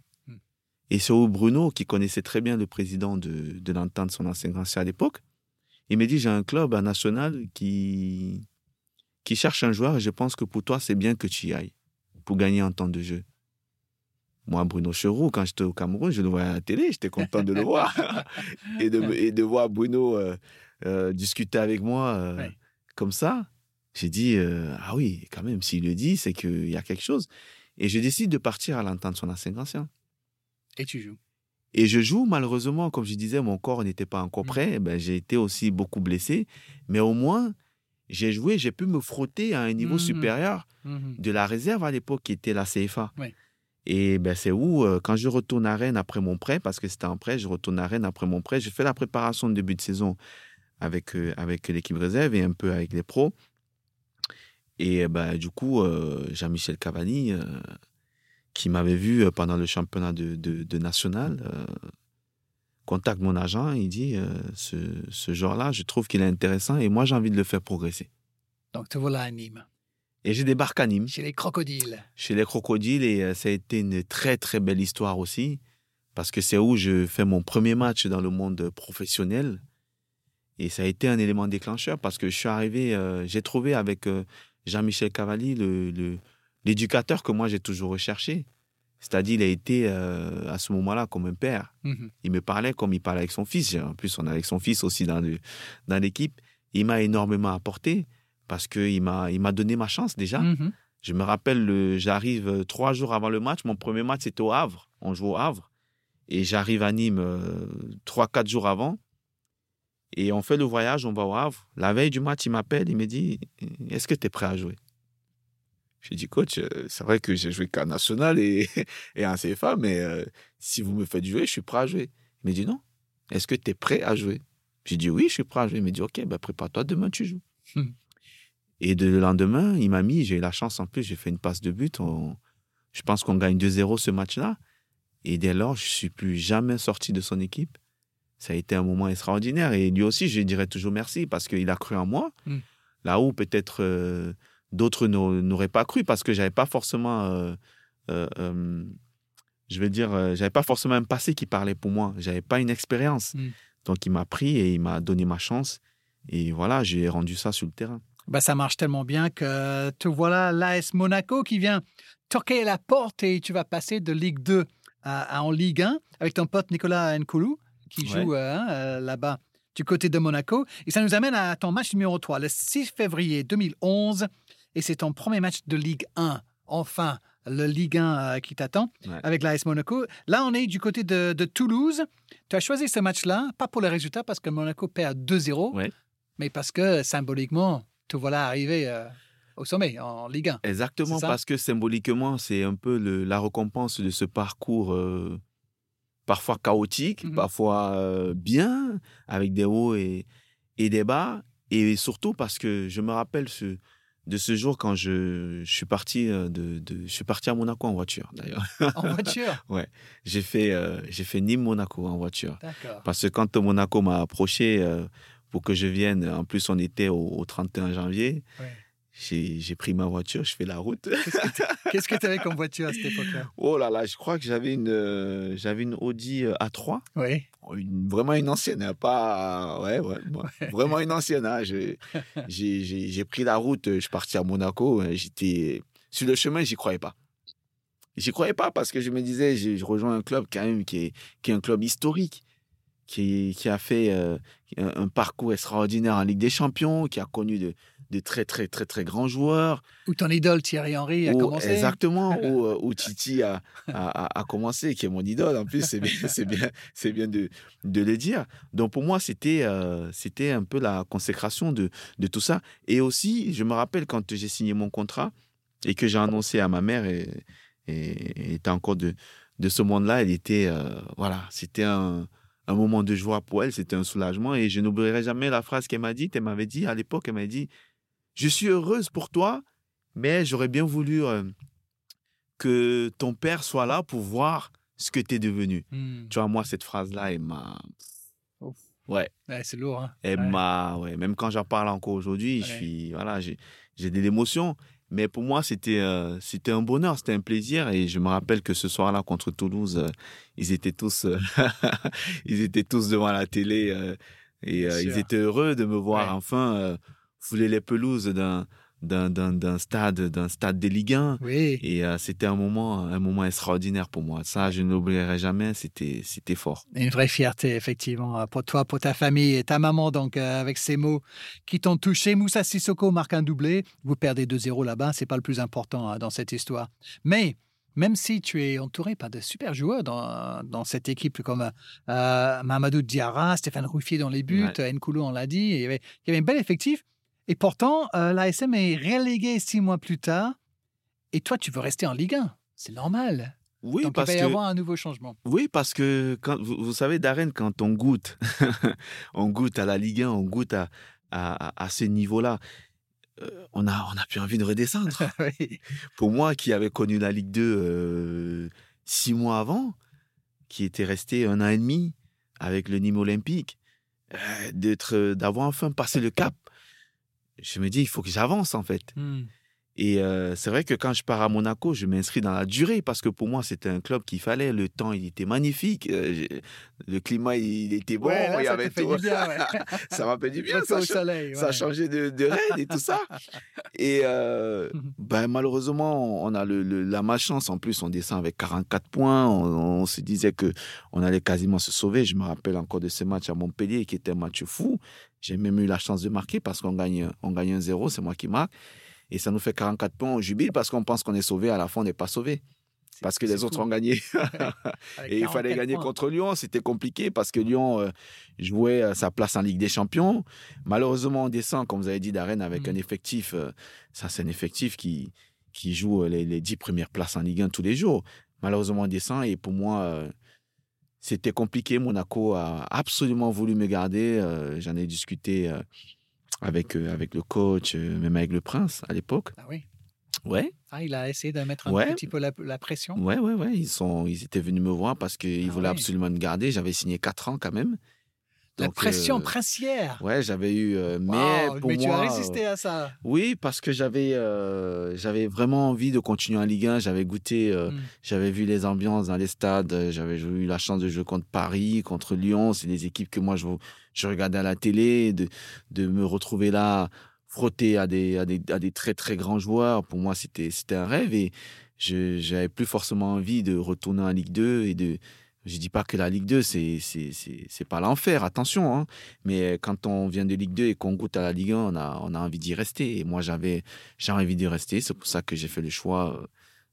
Et c'est où Bruno, qui connaissait très bien le président de, de l'entente, son ancien grand à l'époque, il m'a dit, j'ai un club national qui, qui cherche un joueur et je pense que pour toi, c'est bien que tu y ailles pour gagner en temps de jeu. Moi, Bruno Cheroux, quand j'étais au Cameroun, je le voyais à la télé, j'étais content de le voir. et, de, et de voir Bruno euh, euh, discuter avec moi euh, comme ça, j'ai dit, ah oui, quand même, s'il le dit, c'est qu'il y a quelque chose. Et je décide de partir à l'entente son ancien ancien. Et tu joues Et je joue, malheureusement, comme je disais, mon corps n'était pas encore mmh. prêt. Ben, j'ai été aussi beaucoup blessé. Mais au moins, j'ai joué, j'ai pu me frotter à un niveau mmh supérieur mmh de la réserve à l'époque qui était la CFA. Et ben, c'est où, euh, quand je retourne à Rennes après mon prêt, parce que c'était un prêt, je retourne à Rennes après mon prêt, je fais la préparation de début de saison avec, euh, avec l'équipe réserve et un peu avec les pros. Et ben, du coup, euh, Jean-Michel Cavani, qui m'avait vu pendant le championnat de, de, national, contacte mon agent, il dit, ce, ce genre-là, je trouve qu'il est intéressant et moi j'ai envie de le faire progresser. Donc te voilà à Nîmes. Et je débarque à Nîmes. Chez les crocodiles. Chez les crocodiles, et euh, ça a été une très très belle histoire aussi, parce que c'est où je fais mon premier match dans le monde professionnel. Et ça a été un élément déclencheur, parce que je suis arrivé, euh, j'ai trouvé avec euh, Jean-Michel Cavalli le, l'éducateur que moi j'ai toujours recherché. C'est-à-dire, il a été à ce moment-là comme un père. Mhm. Il me parlait comme il parlait avec son fils. En plus, on est avec son fils aussi dans, dans l'équipe. Il m'a énormément apporté parce qu'il m'a, il m'a donné ma chance déjà. Mm-hmm. Je me rappelle, j'arrive euh, trois jours avant le match. Mon premier match, c'était au Havre. On joue au Havre. Et j'arrive à Nîmes euh, trois, quatre jours avant. Et on fait le voyage, on va au Havre. La veille du match, il m'appelle, il me dit Est-ce que tu es prêt à jouer? Je dis Coach, euh, c'est vrai que j'ai joué qu'en national et, et en CFA, mais si vous me faites jouer, je suis prêt à jouer. Il me dit Non. Est-ce que tu es prêt à jouer? J'ai dit Oui, je suis prêt à jouer. Il me dit Ok, ben prépare-toi, demain tu joues. Hmm. Et le lendemain, il m'a mis, j'ai eu la chance en plus, j'ai fait une passe de but. je pense qu'on gagne 2-0 ce match-là. Et dès lors, je suis plus jamais sorti de son équipe. Ça a été un moment extraordinaire. Et lui aussi, je lui dirais toujours merci parce qu'il a cru en moi. Mm. Là où peut-être euh, d'autres n'auraient pas cru parce que j'avais pas forcément, euh, euh, je veux dire, j'avais pas forcément un passé qui parlait pour moi. J'avais pas une expérience. Mm. Donc il m'a pris et il m'a donné ma chance. Et voilà, j'ai rendu ça sur le terrain. Bah, ça marche tellement bien que te voilà l'AS Monaco qui vient toquer à la porte et tu vas passer de Ligue 2 à, en Ligue 1 avec ton pote Nicolas Nkoulou qui joue euh, hein, euh, là-bas du côté de Monaco. Et ça nous amène à ton match numéro 3, le 6 février 2011. Et c'est ton premier match de Ligue 1. Enfin, le Ligue 1 euh, qui t'attend Ouais. avec l'AS Monaco. Là, on est du côté de, de Toulouse. Tu as choisi ce match-là, pas pour le résultat, parce que Monaco perd 2-0, Ouais. mais parce que symboliquement, te voilà arrivé euh, au sommet en Ligue 1. Exactement, parce que symboliquement, c'est un peu le- la récompense de ce parcours euh, parfois chaotique, Mhm. parfois euh, bien, avec des hauts et, et des bas. Et surtout parce que je me rappelle ce, de ce jour quand je, je suis parti euh, de, de- je suis parti à Monaco en voiture d'ailleurs. En voiture? J'ai fait euh, j'ai fait Nîmes Monaco en voiture D'accord. parce que quand Monaco m'a approché euh, pour que je vienne, en plus on était au, au 31 janvier. Ouais. J'ai pris ma voiture, je fais la route. Qu'est-ce que tu avais comme voiture à cette époque-là? Oh là là, je crois que j'avais une, euh, j'avais une Audi euh, A3, Oui. une- vraiment une ancienne, hein, pas, ouais, ouais, ouais, vraiment une ancienne. hein. J'ai pris la route, je suis parti à Monaco, hein, j'étais sur le chemin, j'y croyais pas. J'y croyais pas parce que je me disais, je, je rejoins un club quand même qui est, qui est un club historique, qui, qui a fait euh, un, un parcours extraordinaire en Ligue des Champions, qui a connu de, de très très très très grands joueurs. Où ton idole Thierry Henry a Où- commencé. Exactement, où, euh, où Titi a, a, commencé, qui est mon idole en plus, c'est bien, c'est bien, c'est bien de, de le dire. Donc pour moi, c'était euh, c'était un peu la consécration de, de tout ça. Et aussi, je me rappelle quand j'ai signé mon contrat et que j'ai annoncé à ma mère, et, et, était encore de, de ce monde-là, elle était, euh, voilà, c'était un, un moment de joie pour elle, c'était un soulagement. Et je n'oublierai jamais la phrase qu'elle m'a dite. Elle m'avait dit, à l'époque, elle m'a dit, je suis heureuse pour toi, mais j'aurais bien voulu euh, que ton père soit là pour voir ce que tu es devenu. Hmm. Tu vois, moi, cette phrase-là, elle m'a. Ouais, Ouais, c'est lourd. Hein? elle Ouais. m'a. Ouais, même quand j'en parle encore aujourd'hui, je suis. Voilà, j'ai de l'émotion. Mais pour moi, c'était euh, c'était un bonheur, c'était un plaisir. Et je me rappelle que ce soir-là, contre Toulouse, euh, ils étaient tous, ils étaient tous devant la télé et ils étaient heureux de me voir enfin fouler les pelouses d'un d'un stade d'un stade de Ligue 1. Oui. Et euh, c'était un moment, un moment extraordinaire pour moi. Ça, je ne l'oublierai jamais. C'était, c'était fort. Une vraie fierté, effectivement, euh, pour toi, pour ta famille et ta maman, donc, euh, avec ces mots qui t'ont touché. Moussa Sissoko marque un doublé. Vous perdez 2-0 là-bas, c'est pas le plus important hein, dans cette histoire. Mais même si tu es entouré par de super joueurs dans, dans cette équipe comme euh, Mamadou Diarra, Stéphane Ruffier dans les buts, Ouais. Nkulu, on l'a dit, il y, avait, il y avait un bel effectif. Et pourtant, euh, l'ASM est relégué six mois plus tard. Et toi, tu veux rester en Ligue 1. C'est normal. Oui, donc, il parce va y que, avoir un nouveau changement. oui, parce que quand, vous, vous savez, Darren, quand on goûte, on goûte à la Ligue 1, on goûte à, à, ce niveau-là, euh, on a, on a plus envie de redescendre. oui. pour moi, qui avait connu la Ligue 2 euh, six mois avant, qui était resté un an et demi avec le Nîmes Olympique, euh, d'être, d'avoir enfin passé le cap, je me dis, il faut que j'avance en fait. Hmm. Et euh, c'est vrai que quand je pars à Monaco, je m'inscris dans la durée parce que pour moi, c'était un club qu'il fallait. Le temps, il était magnifique. euh, le climat, il était bon. Ouais, là, il y ça avait tout. du bien. Ouais. ça m'a fait du bien. Ça, soleil. ça a changé de, de Rennes et tout ça. Et euh, ben, malheureusement, on a le, le- la malchance. En plus, on descend avec 44 points. On, on se disait que on allait quasiment se sauver. Je me rappelle encore de ce match à Montpellier qui était un match fou. J'ai même eu la chance de marquer parce qu'on gagne, on gagne un 0 C'est moi qui marque. Et ça nous fait 44 points. On jubile parce qu'on pense qu'on est sauvé. À la fin, on n'est pas sauvé. Parce que les autres ont gagné. Et il fallait 44 gagner points. contre Lyon. C'était compliqué parce que Lyon euh, jouait euh, sa place en Ligue des Champions. Malheureusement, on descend, comme vous avez dit, d'arène avec Mm. un effectif. euh, ça, c'est un effectif qui, qui joue les, les 10 premières places en Ligue 1 tous les jours. Malheureusement, on descend. Et pour moi, c'était compliqué. Monaco a absolument voulu me garder. J'en ai discuté avec, euh, avec le coach, euh, même avec le prince à l'époque. Ah oui. Ouais. Ah, il a essayé de mettre un Ouais. petit peu la, la pression. Ouais, ouais, ouais. Ils, sont, ils étaient venus me voir parce qu'ils Ah voulaient ouais. absolument me garder. J'avais signé 4 ans quand même. La pression euh, princière. Ouais, j'avais eu. euh, mais pour mais tu as résisté à ça. euh, oui, parce que j'avais, euh, j'avais vraiment envie de continuer en Ligue 1. J'avais goûté, euh, Mm. j'avais vu les ambiances dans les stades. euh, J'avais eu la chance de jouer contre Paris, contre Lyon. C'est des équipes que moi je, je regardais à la télé, de, de me retrouver là, frotter à des, à des, à des très très grands joueurs. Pour moi, c'était, c'était un rêve et je, j'avais plus forcément envie de retourner en Ligue 2 et de. Je dis pas que la Ligue 2 c'est c'est pas l'enfer, attention. Hein. Mais quand on vient de Ligue 2 et qu'on goûte à la Ligue 1, on a on a envie d'y rester. Et moi j'avais j'ai envie d'y rester. C'est pour ça que j'ai fait le choix euh,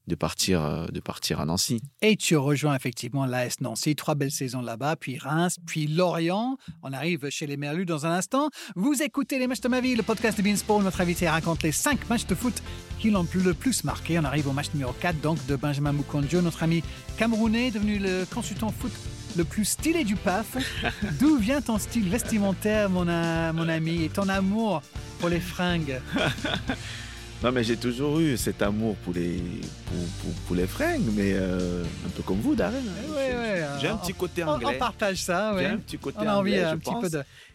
de partir, euh, de partir à Nancy. Et tu rejoins effectivement l'AS Nancy, trois belles saisons là-bas, puis Reims, puis Lorient. On arrive chez les Merlus dans un instant. Vous écoutez les matchs de ma vie, le podcast de Beansport. Notre invité raconte les cinq matchs de foot qui l'ont le plus marqué. On arrive au match numéro 4, donc de Benjamin Mukonjo, notre ami camerounais, devenu le consultant foot le plus stylé du PAF. D'où vient ton style vestimentaire, mon, mon ami, et ton amour pour les fringues? Non, mais j'ai toujours eu cet amour pour les, pour, pour, les fringues, mais euh, un peu comme vous, Darren. Hein. j'ai un petit côté anglais. On, partage ça, oui. J'ai un petit côté on a envie anglais, un petit peu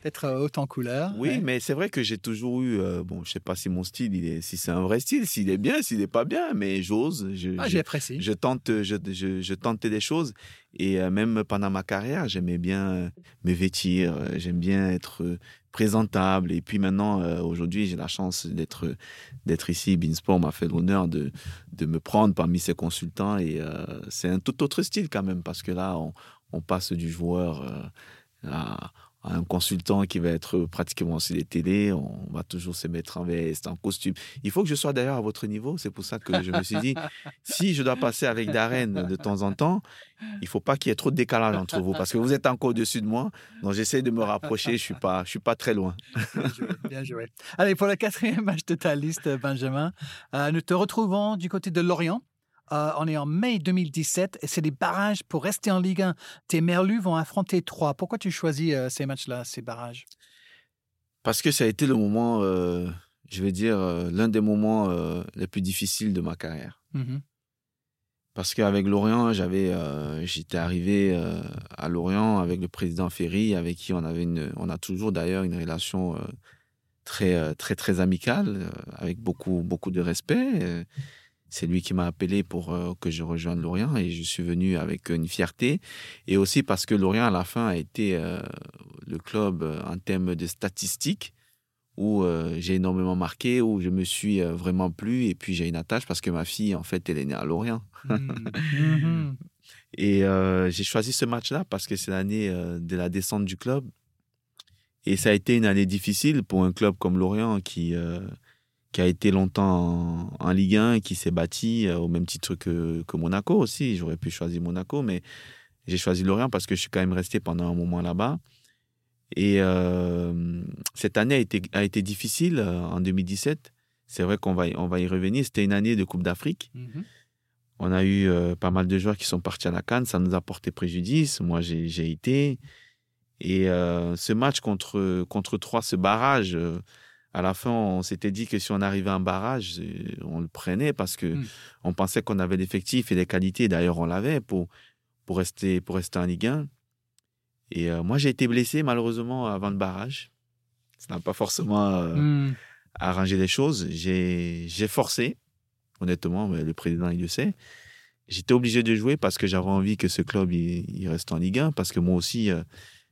d'être euh, haute en couleur. Oui, mais c'est vrai que j'ai toujours eu, euh, bon, je sais pas si mon style, il est, si c'est un vrai style, s'il est bien, s'il n'est pas bien, mais j'ose. Je, ah, j'apprécie. Je, tente, je, je, je tentais des choses. Et même pendant ma carrière, j'aimais bien me vêtir, j'aime bien être présentable. Et puis maintenant, euh, aujourd'hui, j'ai la chance d'être d'être ici. Beansport m'a fait l'honneur de, de me prendre parmi ses consultants. Et euh, c'est un tout autre style quand même, parce que là, on, passe du joueur euh, à, un consultant qui va être pratiquement sur les télés, on va toujours se mettre en veste, en costume. Il faut que je sois d'ailleurs à votre niveau. C'est pour ça que je me suis dit, si je dois passer avec Darren de temps en temps, il faut pas qu'il y ait trop de décalage entre vous parce que vous êtes encore au-dessus de moi. Donc j'essaie de me rapprocher. Je suis pas, je suis pas très loin. Bien joué. Allez, pour le quatrième match de ta liste, Benjamin, euh, nous te retrouvons du côté de Lorient. Euh, on est en mai 2017 et c'est des barrages pour rester en Ligue 1. Tes Merlus vont affronter trois. Pourquoi tu choisis euh, ces matchs-là, ces barrages? Parce que ça a été le moment, euh, je vais dire, l'un des moments les plus difficiles de ma carrière. Mmh Parce qu'avec Lorient, j'avais, j'étais arrivé à Lorient avec le président Ferry, avec qui on avait une, on a toujours d'ailleurs une relation très, très, très amicale, avec beaucoup, beaucoup de respect. C'est lui qui m'a appelé pour euh, que je rejoigne Lorient et je suis venu avec une fierté et aussi parce que Lorient à la fin a été euh, le club euh, en termes de statistiques où j'ai énormément marqué, où je me suis vraiment plu et puis j'ai une attache parce que ma fille en fait elle est née à Lorient. Mmh. Mmh. et j'ai choisi ce match-là parce que c'est l'année de la descente du club et ça a été une année difficile pour un club comme Lorient qui qui a été longtemps en, Ligue 1 et qui s'est bâti euh, au même titre que, que Monaco aussi. J'aurais pu choisir Monaco, mais j'ai choisi Lorient parce que je suis quand même resté pendant un moment là-bas. Et euh, cette année a été, a été difficile euh, en 2017. C'est vrai qu'on va, on va y revenir. C'était une année de Coupe d'Afrique. Mm-hmm. On a eu pas mal de joueurs qui sont partis à la Cannes. Ça nous a porté préjudice. Moi, j'ai été. Et ce match contre, contre Troyes, ce barrage, à la fin, on s'était dit que si on arrivait à un barrage, euh, on le prenait parce que hmm. on pensait qu'on avait l'effectif et les qualités. D'ailleurs, on l'avait pour, pour, rester, pour rester en Ligue 1. Et euh, moi, j'ai été blessé malheureusement avant le barrage. Ça n'a pas forcément euh, hmm. arrangé les choses. J'ai forcé, honnêtement, mais le président, il le sait. J'étais obligé de jouer parce que j'avais envie que ce club il, reste en Ligue 1, parce que moi aussi,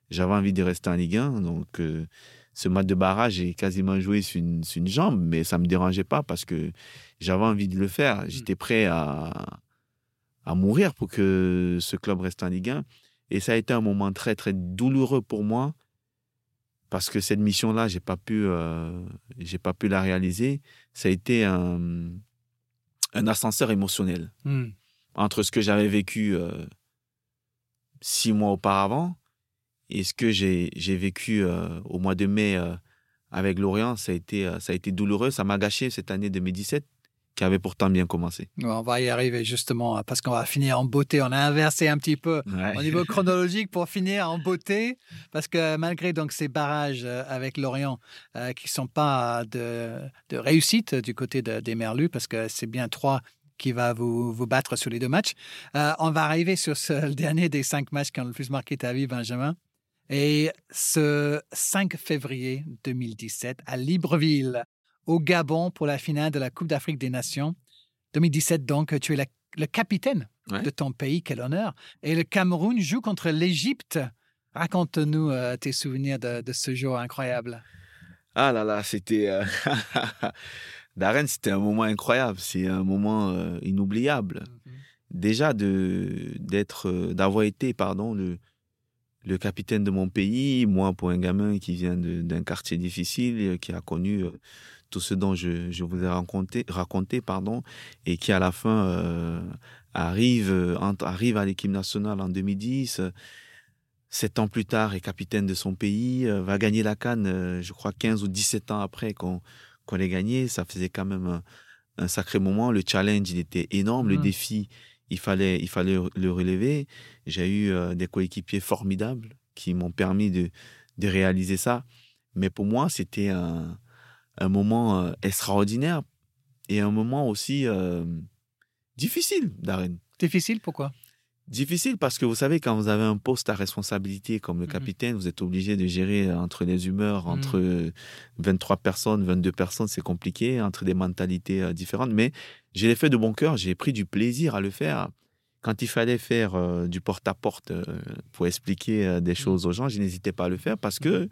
j'avais envie de rester en Ligue 1. Donc, ce match de barrage, j'ai quasiment joué sur une, jambe, mais ça ne me dérangeait pas parce que j'avais envie de le faire. Mm. J'étais prêt à, à mourir pour que ce club reste en Ligue 1. Et ça a été un moment très, très douloureux pour moi parce que cette mission-là, je n'ai pas, pu, euh, pas pu la réaliser. Ça a été un, un ascenseur émotionnel mm. entre ce que j'avais vécu euh, six mois auparavant et ce que j'ai vécu euh, au mois de mai euh, avec Lorient, ça a, été, euh, ça a été douloureux. Ça m'a gâché cette année 2017 qui avait pourtant bien commencé. On va y arriver justement parce qu'on va finir en beauté. On a inversé un petit peu au niveau chronologique pour finir en beauté parce que malgré donc ces barrages avec Lorient qui qui sont pas de, de, réussite du côté des Merlus parce que c'est bien trois qui va vous, vous battre sur les deux matchs. on va arriver sur ce, le dernier des cinq matchs qui ont le plus marqué ta vie, Benjamin. Et ce 5 février 2017, à Libreville, au Gabon, pour la finale de la Coupe d'Afrique des Nations. 2017, donc, tu es le capitaine de ton pays, quel honneur. Et le Cameroun joue contre l'Égypte. Raconte-nous euh, tes souvenirs de, ce jour incroyable. Ah là là, c'était. Euh, Darren, c'était un moment incroyable. C'est un moment euh, inoubliable. Mm-hmm. Déjà, de, d'être, d'avoir été, pardon, le, le capitaine de mon pays, moi, pour un gamin qui vient d'un quartier difficile, qui a connu tout ce dont je, je vous ai raconté, raconté, pardon, et qui à la fin arrive, arrive à l'équipe nationale en 2010 sept ans plus tard est capitaine de son pays, va gagner la Cannes, je crois 15 ou 17 ans après qu'on qu'on ait gagné. Ça faisait quand même un, sacré moment. Le challenge, il était énorme. Le mmh. défi, il fallait, il fallait le relever. J'ai eu des coéquipiers formidables qui m'ont permis de, de réaliser ça. Mais pour moi, c'était un, un moment extraordinaire et un moment aussi difficile, Darren. Difficile, pourquoi? Difficile parce que vous savez, quand vous avez un poste à responsabilité comme le mmh capitaine, vous êtes obligé de gérer entre les humeurs, entre 23 mmh. personnes, 22 personnes, c'est compliqué, entre des mentalités différentes. Mais je l'ai fait de bon cœur, j'ai pris du plaisir à le faire. Quand il fallait faire du porte-à-porte pour expliquer des mmh. choses aux gens, je n'hésitais pas à le faire parce que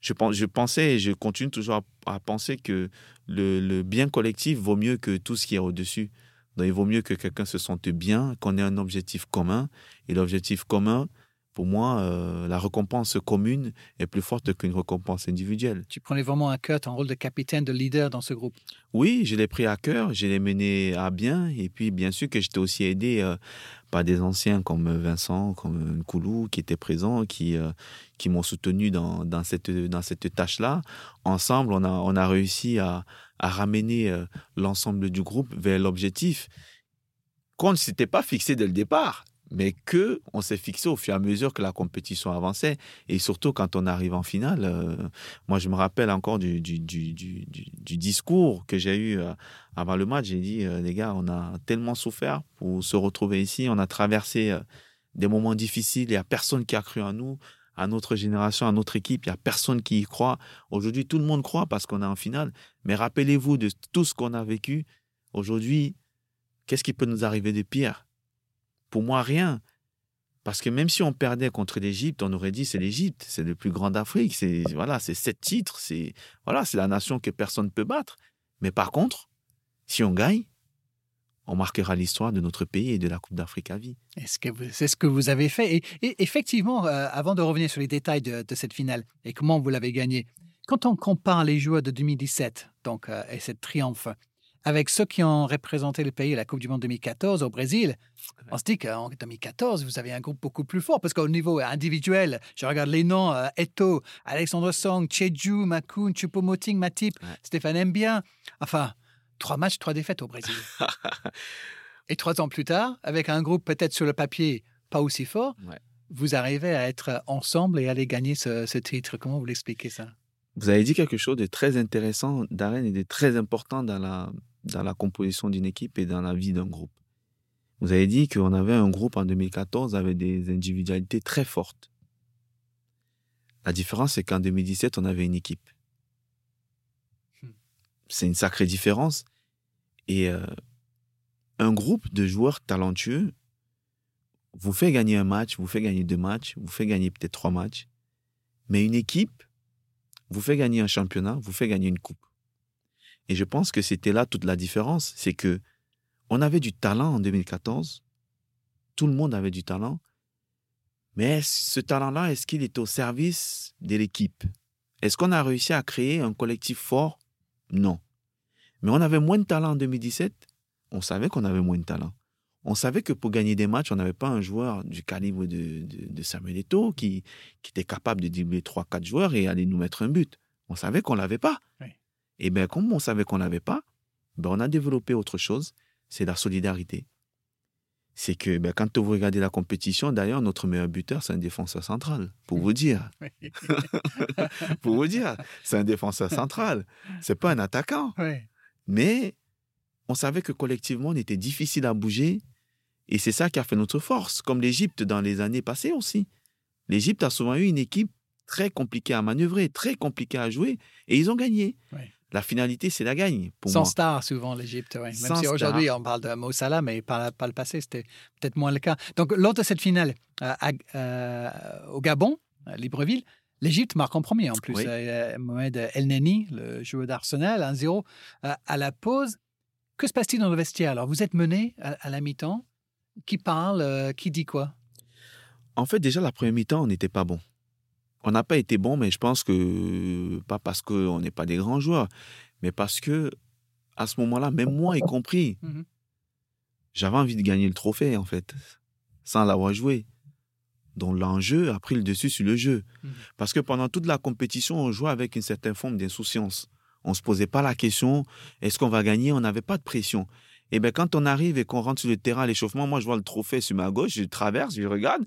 je, je pensais et je continue toujours à, penser que le bien collectif vaut mieux que tout ce qui est au-dessus. Donc, il vaut mieux que quelqu'un se sente bien, qu'on ait un objectif commun. Et l'objectif commun, pour moi, euh, la récompense commune est plus forte qu'une récompense individuelle. Tu prenais vraiment à cœur ton rôle de capitaine, de leader dans ce groupe? Oui, je l'ai pris à cœur, je l'ai mené à bien. Et puis, bien sûr que j'étais aussi aidé euh, par des anciens comme Vincent, comme Nkoulou, qui étaient présents, qui, euh, qui m'ont soutenu dans, dans cette, dans cette tâche-là. Ensemble, on a, on a réussi à, à ramener l'ensemble du groupe vers l'objectif qu'on ne s'était pas fixé dès le départ, mais que on s'est fixé au fur et à mesure que la compétition avançait et surtout quand on arrive en finale. Euh, moi, je me rappelle encore du, du, du, du discours que j'ai eu euh, avant le match. J'ai dit, les gars, on a tellement souffert pour se retrouver ici, on a traversé des moments difficiles, il n'y a personne qui a cru en nous à notre génération, à notre équipe. Il n'y a personne qui y croit. Aujourd'hui, tout le monde croit parce qu'on est en finale. Mais rappelez-vous de tout ce qu'on a vécu. Aujourd'hui, qu'est-ce qui peut nous arriver de pire? Pour moi, rien. Parce que même si on perdait contre l'Égypte, on aurait dit c'est l'Égypte, c'est le plus grand d'Afrique, c'est voilà, c'est sept titres, c'est voilà, c'est la nation que personne ne peut battre. Mais par contre, si on gagne, on marquera l'histoire de notre pays et de la Coupe d'Afrique à vie. C'est ce que vous avez fait? Et, effectivement, euh, avant de revenir sur les détails de, cette finale et comment vous l'avez gagnée, quand on compare les joueurs de 2017 donc, euh, et cette triomphe avec ceux qui ont représenté le pays à la Coupe du Monde 2014 au Brésil, on se dit qu'en 2014, vous avez un groupe beaucoup plus fort parce qu'au niveau individuel, je regarde les noms euh, Eto, Alexandre Song, Cheju, Makun, Chupomoting, Matip, Stéphane Mbien. Enfin, Trois matchs, trois défaites au Brésil. Et trois ans plus tard, avec un groupe peut-être sur le papier pas aussi fort, vous arrivez à être ensemble et aller gagner ce, titre. Comment vous l'expliquez ça? Vous avez dit quelque chose de très intéressant, Darren, et de très important dans la, dans la composition d'une équipe et dans la vie d'un groupe. Vous avez dit qu'on avait un groupe en 2014 avec des individualités très fortes. La différence, c'est qu'en 2017, on avait une équipe c'est une sacrée différence. Et euh, un groupe de joueurs talentueux vous fait gagner un match, vous fait gagner deux matchs, vous fait gagner peut-être trois matchs. Mais une équipe vous fait gagner un championnat, vous fait gagner une coupe. Et je pense que c'était là toute la différence. C'est que on avait du talent en 2014. Tout le monde avait du talent. Mais ce talent-là, est-ce qu'il était au service de l'équipe? Est-ce qu'on a réussi à créer un collectif fort? Non. Mais on avait moins de talent en 2017. On savait qu'on avait moins de talent. On savait que pour gagner des matchs, on n'avait pas un joueur du calibre de, Samuel Eto'o qui, était capable de dribbler 3-4 joueurs et aller nous mettre un but. On savait qu'on ne l'avait pas. Et bien, comme on savait qu'on ne l'avait pas, ben, on a développé autre chose, c'est la solidarité. C'est que ben, quand vous regardez la compétition, d'ailleurs, notre meilleur buteur, c'est un défenseur central, pour vous dire. pour vous dire, c'est un défenseur central. C'est pas un attaquant. Mais on savait que collectivement, on était difficile à bouger. Et c'est ça qui a fait notre force, comme l'Égypte dans les années passées aussi. L'Égypte a souvent eu une équipe très compliquée à manœuvrer, très compliquée à jouer, et ils ont gagné. La finalité, c'est la gagne. Pour Sans star, souvent, l'Égypte. Même si aujourd'hui, on parle de Mo Salah, mais par, le passé, c'était peut-être moins le cas. Donc, lors de cette finale euh, euh, au Gabon, à Libreville, L'Égypte marque en premier en plus. Euh, Mohamed El Neni, le joueur d'Arsenal, 1-0 euh, à la pause. Que se passe-t-il dans le vestiaire Alors, vous êtes mené à, la mi-temps. Qui parle euh, Qui dit quoi? En fait, déjà, la première mi-temps, on n'était pas bon. On n'a pas été bon, mais je pense que, pas parce qu'on n'est pas des grands joueurs, mais parce que, à ce moment-là, même moi y compris, Mhm. j'avais envie de gagner le trophée, en fait, sans l'avoir joué. Donc l'enjeu a pris le dessus sur le jeu. Mhm. Parce que pendant toute la compétition, on jouait avec une certaine forme d'insouciance. On ne se posait pas la question, est-ce qu'on va gagner? On n'avait pas de pression. Et bien quand on arrive et qu'on rentre sur le terrain à l'échauffement, moi je vois le trophée sur ma gauche, je traverse, je regarde,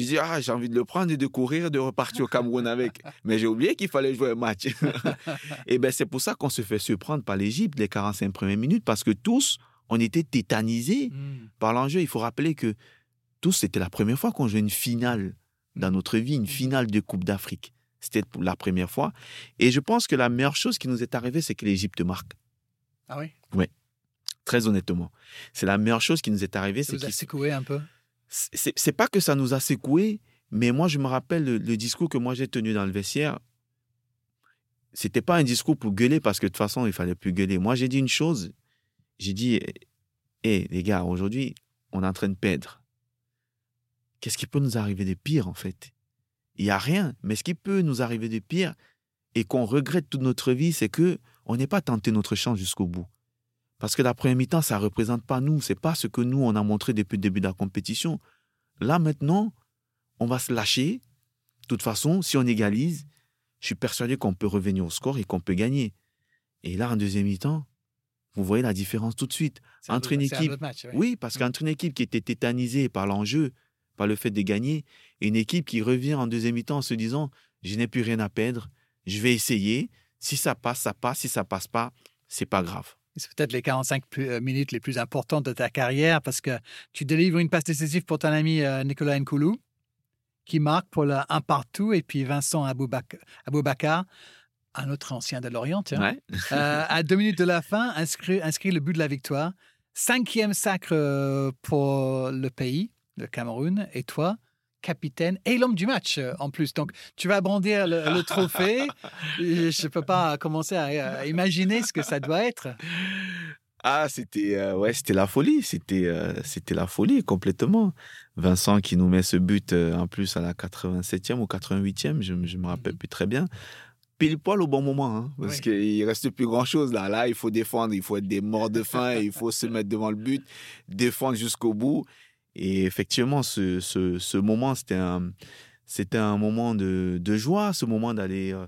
je dis, ah, j'ai envie de le prendre et de courir et de repartir au Cameroun avec. Mais j'ai oublié qu'il fallait jouer un match. et bien c'est pour ça qu'on se fait surprendre par l'Égypte les 45 premières minutes, parce que tous, on était tétanisés Mhm. par l'enjeu. Il faut rappeler que tous, c'était la première fois qu'on jouait une finale dans notre vie, une finale de Coupe d'Afrique. C'était la première fois. Et je pense que la meilleure chose qui nous est arrivée, c'est que l'Égypte marque. Ah oui? Très honnêtement. C'est la meilleure chose qui nous est arrivée. Ça C'est vous a secoué un peu? C'est pas que ça nous a secoué, mais moi, je me rappelle le, discours que moi j'ai tenu dans le vestiaire. C'était pas un discours pour gueuler parce que de toute façon, il fallait plus gueuler. Moi, j'ai dit une chose. J'ai dit, hé, les gars, aujourd'hui, on est en train de perdre. Qu'est-ce qui peut nous arriver de pire, en fait? Il y a rien. Mais ce qui peut nous arriver de pire et qu'on regrette toute notre vie, c'est que on n'est pas tenté notre chance jusqu'au bout. Parce que la première mi-temps, ça ne représente pas nous. C'est pas ce que nous, on a montré depuis le début de la compétition. Là, maintenant, on va se lâcher. De toute façon, si on égalise, je suis persuadé qu'on peut revenir au score et qu'on peut gagner. Et là, en deuxième mi-temps, vous voyez la différence tout de suite. Un Entre une un équipe- autre match, ouais. Oui, parce qu'entre une équipe qui était tétanisée par l'enjeu, par le fait de gagner, et une équipe qui revient en deuxième mi-temps en se disant Je n'ai plus rien à perdre, je vais essayer. Si ça passe, ça passe. Si ça passe pas, c'est pas grave. C'est peut-être les 45 plus- euh, minutes les plus importantes de ta carrière parce que tu délivres une passe décisive pour ton ami euh, Nicolas Nkoulou qui marque pour le 1 partout et puis Vincent Aboubak- Aboubakar, un autre ancien de Lorient, tiens, Ouais. euh, à deux minutes de la fin, inscrit, inscrit le but de la victoire. Cinquième sacre pour le pays, le Cameroun, et toi, capitaine et l'homme du match euh, en plus. Donc, tu vas brandir le, le trophée. Je ne peux pas commencer à, à imaginer ce que ça doit être. Ah, c'était euh, ouais, c'était la folie, c'était euh, c'était la folie complètement. Vincent qui nous met ce but euh, en plus à la 87e ou 88e, je je me rappelle Mhm. plus très bien. Pile poil au bon moment, hein, parce Oui. qu'il reste plus grand chose là. Là, il faut défendre, il faut être des morts de faim, il faut se mettre devant le but, défendre jusqu'au bout. Et effectivement, ce, moment, c'était un, moment de, de joie, ce moment d'aller euh,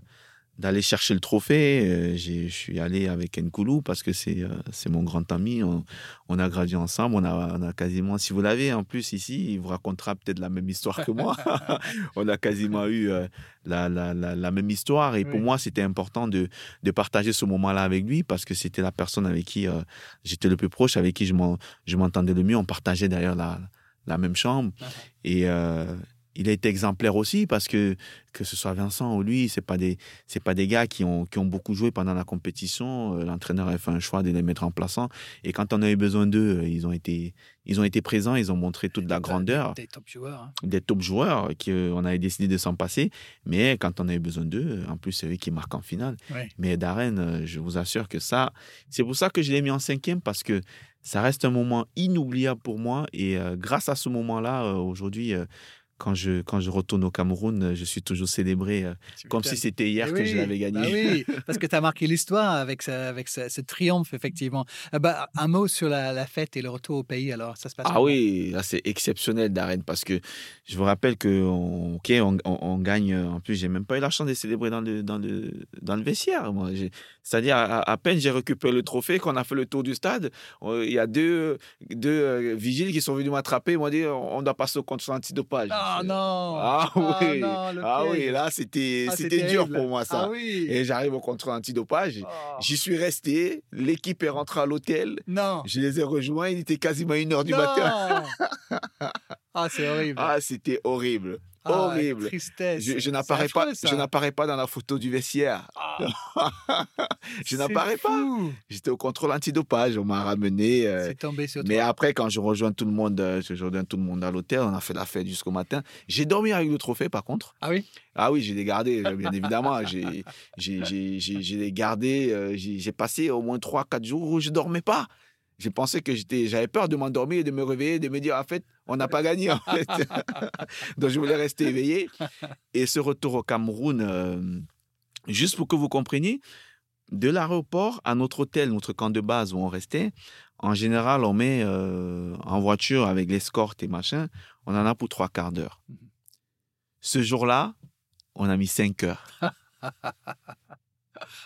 d'aller chercher le trophée. Euh, Je suis allé avec Nkoulou parce que c'est euh, mon grand ami. On, on a gradué ensemble. On a, on a quasiment, si vous l'avez en plus ici, il vous racontera peut-être la même histoire que moi. on a quasiment eu euh, la, la, la, la même histoire. Et pour moi, c'était important de, de partager ce moment-là avec lui parce que c'était la personne avec qui euh, j'étais le plus proche, avec qui je m'en- je m'entendais le mieux. On partageait d'ailleurs la, la même chambre. Ah. Et euh, il a été exemplaire aussi parce que que ce soit Vincent ou lui, c'est pas des c'est pas des gars qui ont qui ont beaucoup joué pendant la compétition. Euh, L'entraîneur a fait un choix de les mettre en plaçant. Et quand on a eu besoin d'eux, euh, ils ont été ils ont été présents. Ils ont montré toute la grandeur Des top joueurs. hein. des top joueurs qu'on avait décidé de s'en passer. Mais quand on a eu besoin d'eux, en plus, c'est eux qui marquent en finale. Mais Darren, euh, je vous assure que ça, c'est pour ça que je l'ai mis en cinquième parce que ça reste un moment inoubliable pour moi. Et euh, grâce à ce moment-là, euh, aujourd'hui, euh, quand, je, quand je retourne au Cameroun, euh, je suis toujours célébré euh, comme si c'était hier que je l'avais gagné. bah oui, parce que tu as marqué l'histoire avec, ce, avec ce, ce triomphe, effectivement. Ah bah, un mot sur la, la fête et le retour au pays, alors, ça se passe Ah oui, là c'est exceptionnel Darren parce que je vous rappelle que on, ok on, on- on gagne en plus j'ai même pas eu la chance de célébrer dans le dans le dans le vestiaire c'est-à-dire à, à peine j'ai récupéré le trophée qu'on a fait le tour du stade euh, il y a deux deux euh, vigiles qui sont venus m'attraper ils m'ont dit on doit passer au contrôle antidopage Ah non. Ah oui. non, ah piège. oui là c'était Ah, c'était dur pour moi ça. Ah oui. Et j'arrive au contrôle antidopage. J'y suis resté. L'équipe est rentrée à l'hôtel. Non. Je les ai rejoints. Il était quasiment une heure du non. matin. Ah, c'est horrible. ah c'était horrible Ah, horrible. Tristesse. Je, n'apparais pas, ça. je n'apparais pas dans la photo du vestiaire. Ah, je n'apparais pas. J'étais au contrôle antidopage. On m'a ramené. euh, C'est tombé sur mais toi. après, quand je rejoins tout le monde, euh, je rejoins tout le monde à l'hôtel. On a fait la fête jusqu'au matin. J'ai dormi avec le trophée, par contre. Ah oui? Ah oui, j'ai les gardé, euh, bien évidemment. J'ai, j'ai, j'ai, les gardés. euh, J'ai, j'ai passé au moins 3-4 jours où je dormais pas. J'ai pensé que j'étais, j'avais peur de m'endormir et de me réveiller, de me dire, en fait, On n'a pas gagné, en fait. Donc, je voulais rester éveillé. Et ce retour au Cameroun, euh, juste pour que vous compreniez, de l'aéroport à notre hôtel, notre camp de base où on restait, en général, on met euh, en voiture avec l'escorte et machin, on en a pour trois quarts d'heure. Mhm. Ce jour-là, on a mis cinq heures.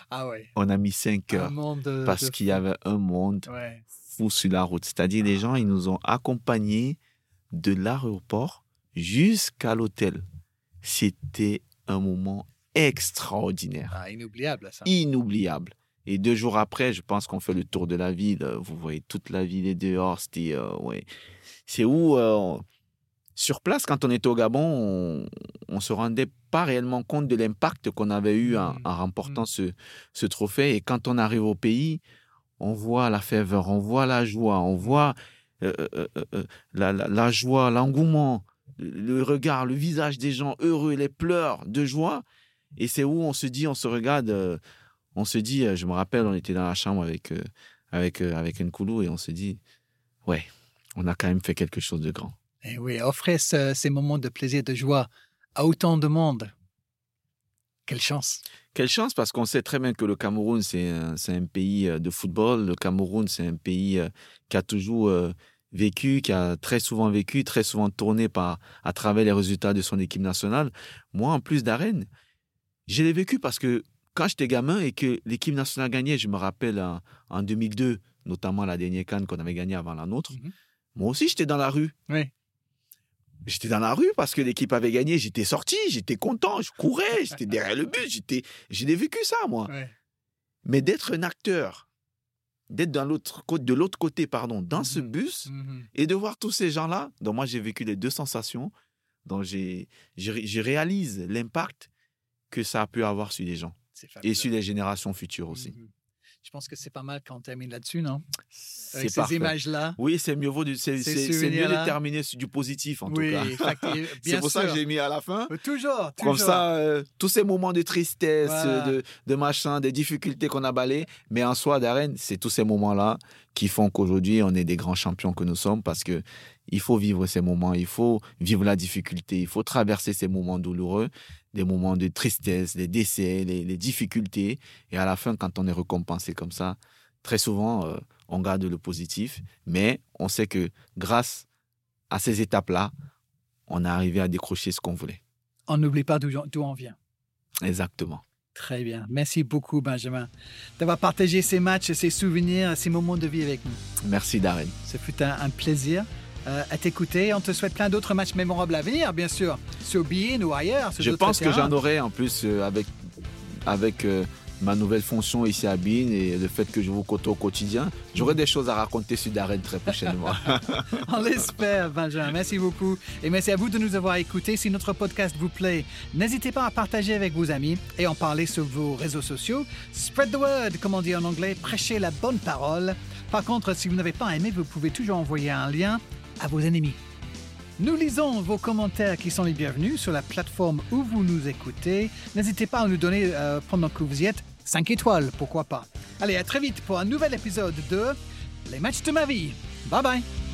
Ah ouais. On a mis cinq Un heures monde de- parce de qu'il y avait un monde Ouais. Sur la route. C'est-à-dire, les gens, ils nous ont accompagnés de l'aéroport jusqu'à l'hôtel. C'était un moment extraordinaire, Ah, inoubliable ça. inoubliable. Et deux jours après, je pense qu'on fait le tour de la ville. Vous voyez, toute la ville est dehors. C'était, euh, ouais. C'est où, euh, sur place, quand on était au Gabon, on, on se rendait pas réellement compte de l'impact qu'on avait eu en, Mm. en remportant ce, ce trophée. Et quand on arrive au pays, on voit la ferveur, on voit la joie, on voit euh, euh, euh, la, la- joie, l'engouement, le, regard, le visage des gens heureux, les pleurs de joie. Et c'est où on se dit, on se regarde, on se dit, je me rappelle, on était dans la chambre avec, avec, avec Nkoulou et on se dit, ouais, on a quand même fait quelque chose de grand. Et oui, offrir ce- ces moments de plaisir, de joie à autant de monde. Quelle chance. Quelle chance parce qu'on sait très bien que le Cameroun, c'est un, pays euh, de football. Le Cameroun, c'est un pays euh, qui a toujours euh, vécu, qui a très souvent vécu, très souvent tourné par, à travers les résultats de son équipe nationale. Moi, en plus d'arène, je l'ai vécu parce que quand j'étais gamin et que l'équipe nationale gagnait, je me rappelle en, en 2002, notamment la dernière canne qu'on avait gagnée avant la nôtre, Mhm. moi aussi, j'étais dans la rue. Oui. J'étais dans la rue parce que l'équipe avait gagné. J'étais sorti, j'étais content, je courais, j'étais derrière le but. J'étais, je l'ai vécu ça, moi. Ouais. Mais d'être un acteur, d'être dans l'autre côté, de l'autre côté, pardon, dans ce Mhm. bus Mhm. et de voir tous ces gens-là. Donc moi, j'ai vécu les deux sensations. Donc j'ai, j'ai- je réalise l'impact que ça a pu avoir sur les gens et sur les générations futures aussi. Mhm. Je pense que c'est pas mal quand on termine là-dessus, non? Avec ces images-là. Oui, c'est mieux vaut du- c'est, Ces c'est- c'est mieux de terminer sur du positif en oui, tout cas. c'est pour sûr. ça que j'ai mis à la fin. Euh, Toujours, Comme toujours. ça, euh, tous ces moments de tristesse, Voilà. euh, de, de machin, des difficultés qu'on a balayées, mais en soi, Darren, c'est tous ces moments-là qui font qu'aujourd'hui, on est des grands champions que nous sommes parce que il faut vivre ces moments, il faut vivre la difficulté, il faut traverser ces moments douloureux, des moments de tristesse, des décès, les, les difficultés. Et à la fin, quand on est récompensé comme ça, très souvent, euh, on garde le positif, mais on sait que grâce à ces étapes-là, on est arrivé à décrocher ce qu'on voulait. On n'oublie pas d'où d'où on vient. Exactement. Très bien. Merci beaucoup, Benjamin, d'avoir partagé ces matchs, ces souvenirs, ces moments de vie avec nous. Merci Darren. Ce fut un, un plaisir euh, à t'écouter. On te souhaite plein d'autres matchs mémorables à venir, bien sûr, sur Bein ou ailleurs. sur Je pense que j'en aurai en plus euh, avec, avec euh, ma nouvelle fonction ici à Bin et le fait que je vous côtoie au quotidien. J'aurai des choses à raconter sur Darren très prochainement. On l'espère, Benjamin. Merci beaucoup. Et merci à vous de nous avoir écoutés. Si notre podcast vous plaît, n'hésitez pas à partager avec vos amis et en parler sur vos réseaux sociaux. Spread the word, comme on dit en anglais, prêchez la bonne parole. Par contre, si vous n'avez pas aimé, vous pouvez toujours envoyer un lien à vos ennemis. Nous lisons vos commentaires qui sont les bienvenus sur la plateforme où vous nous écoutez. N'hésitez pas à nous donner, euh, pendant que vous y êtes, 5 étoiles, pourquoi pas. Allez, à très vite pour un nouvel épisode de Les matchs de ma vie. Bye bye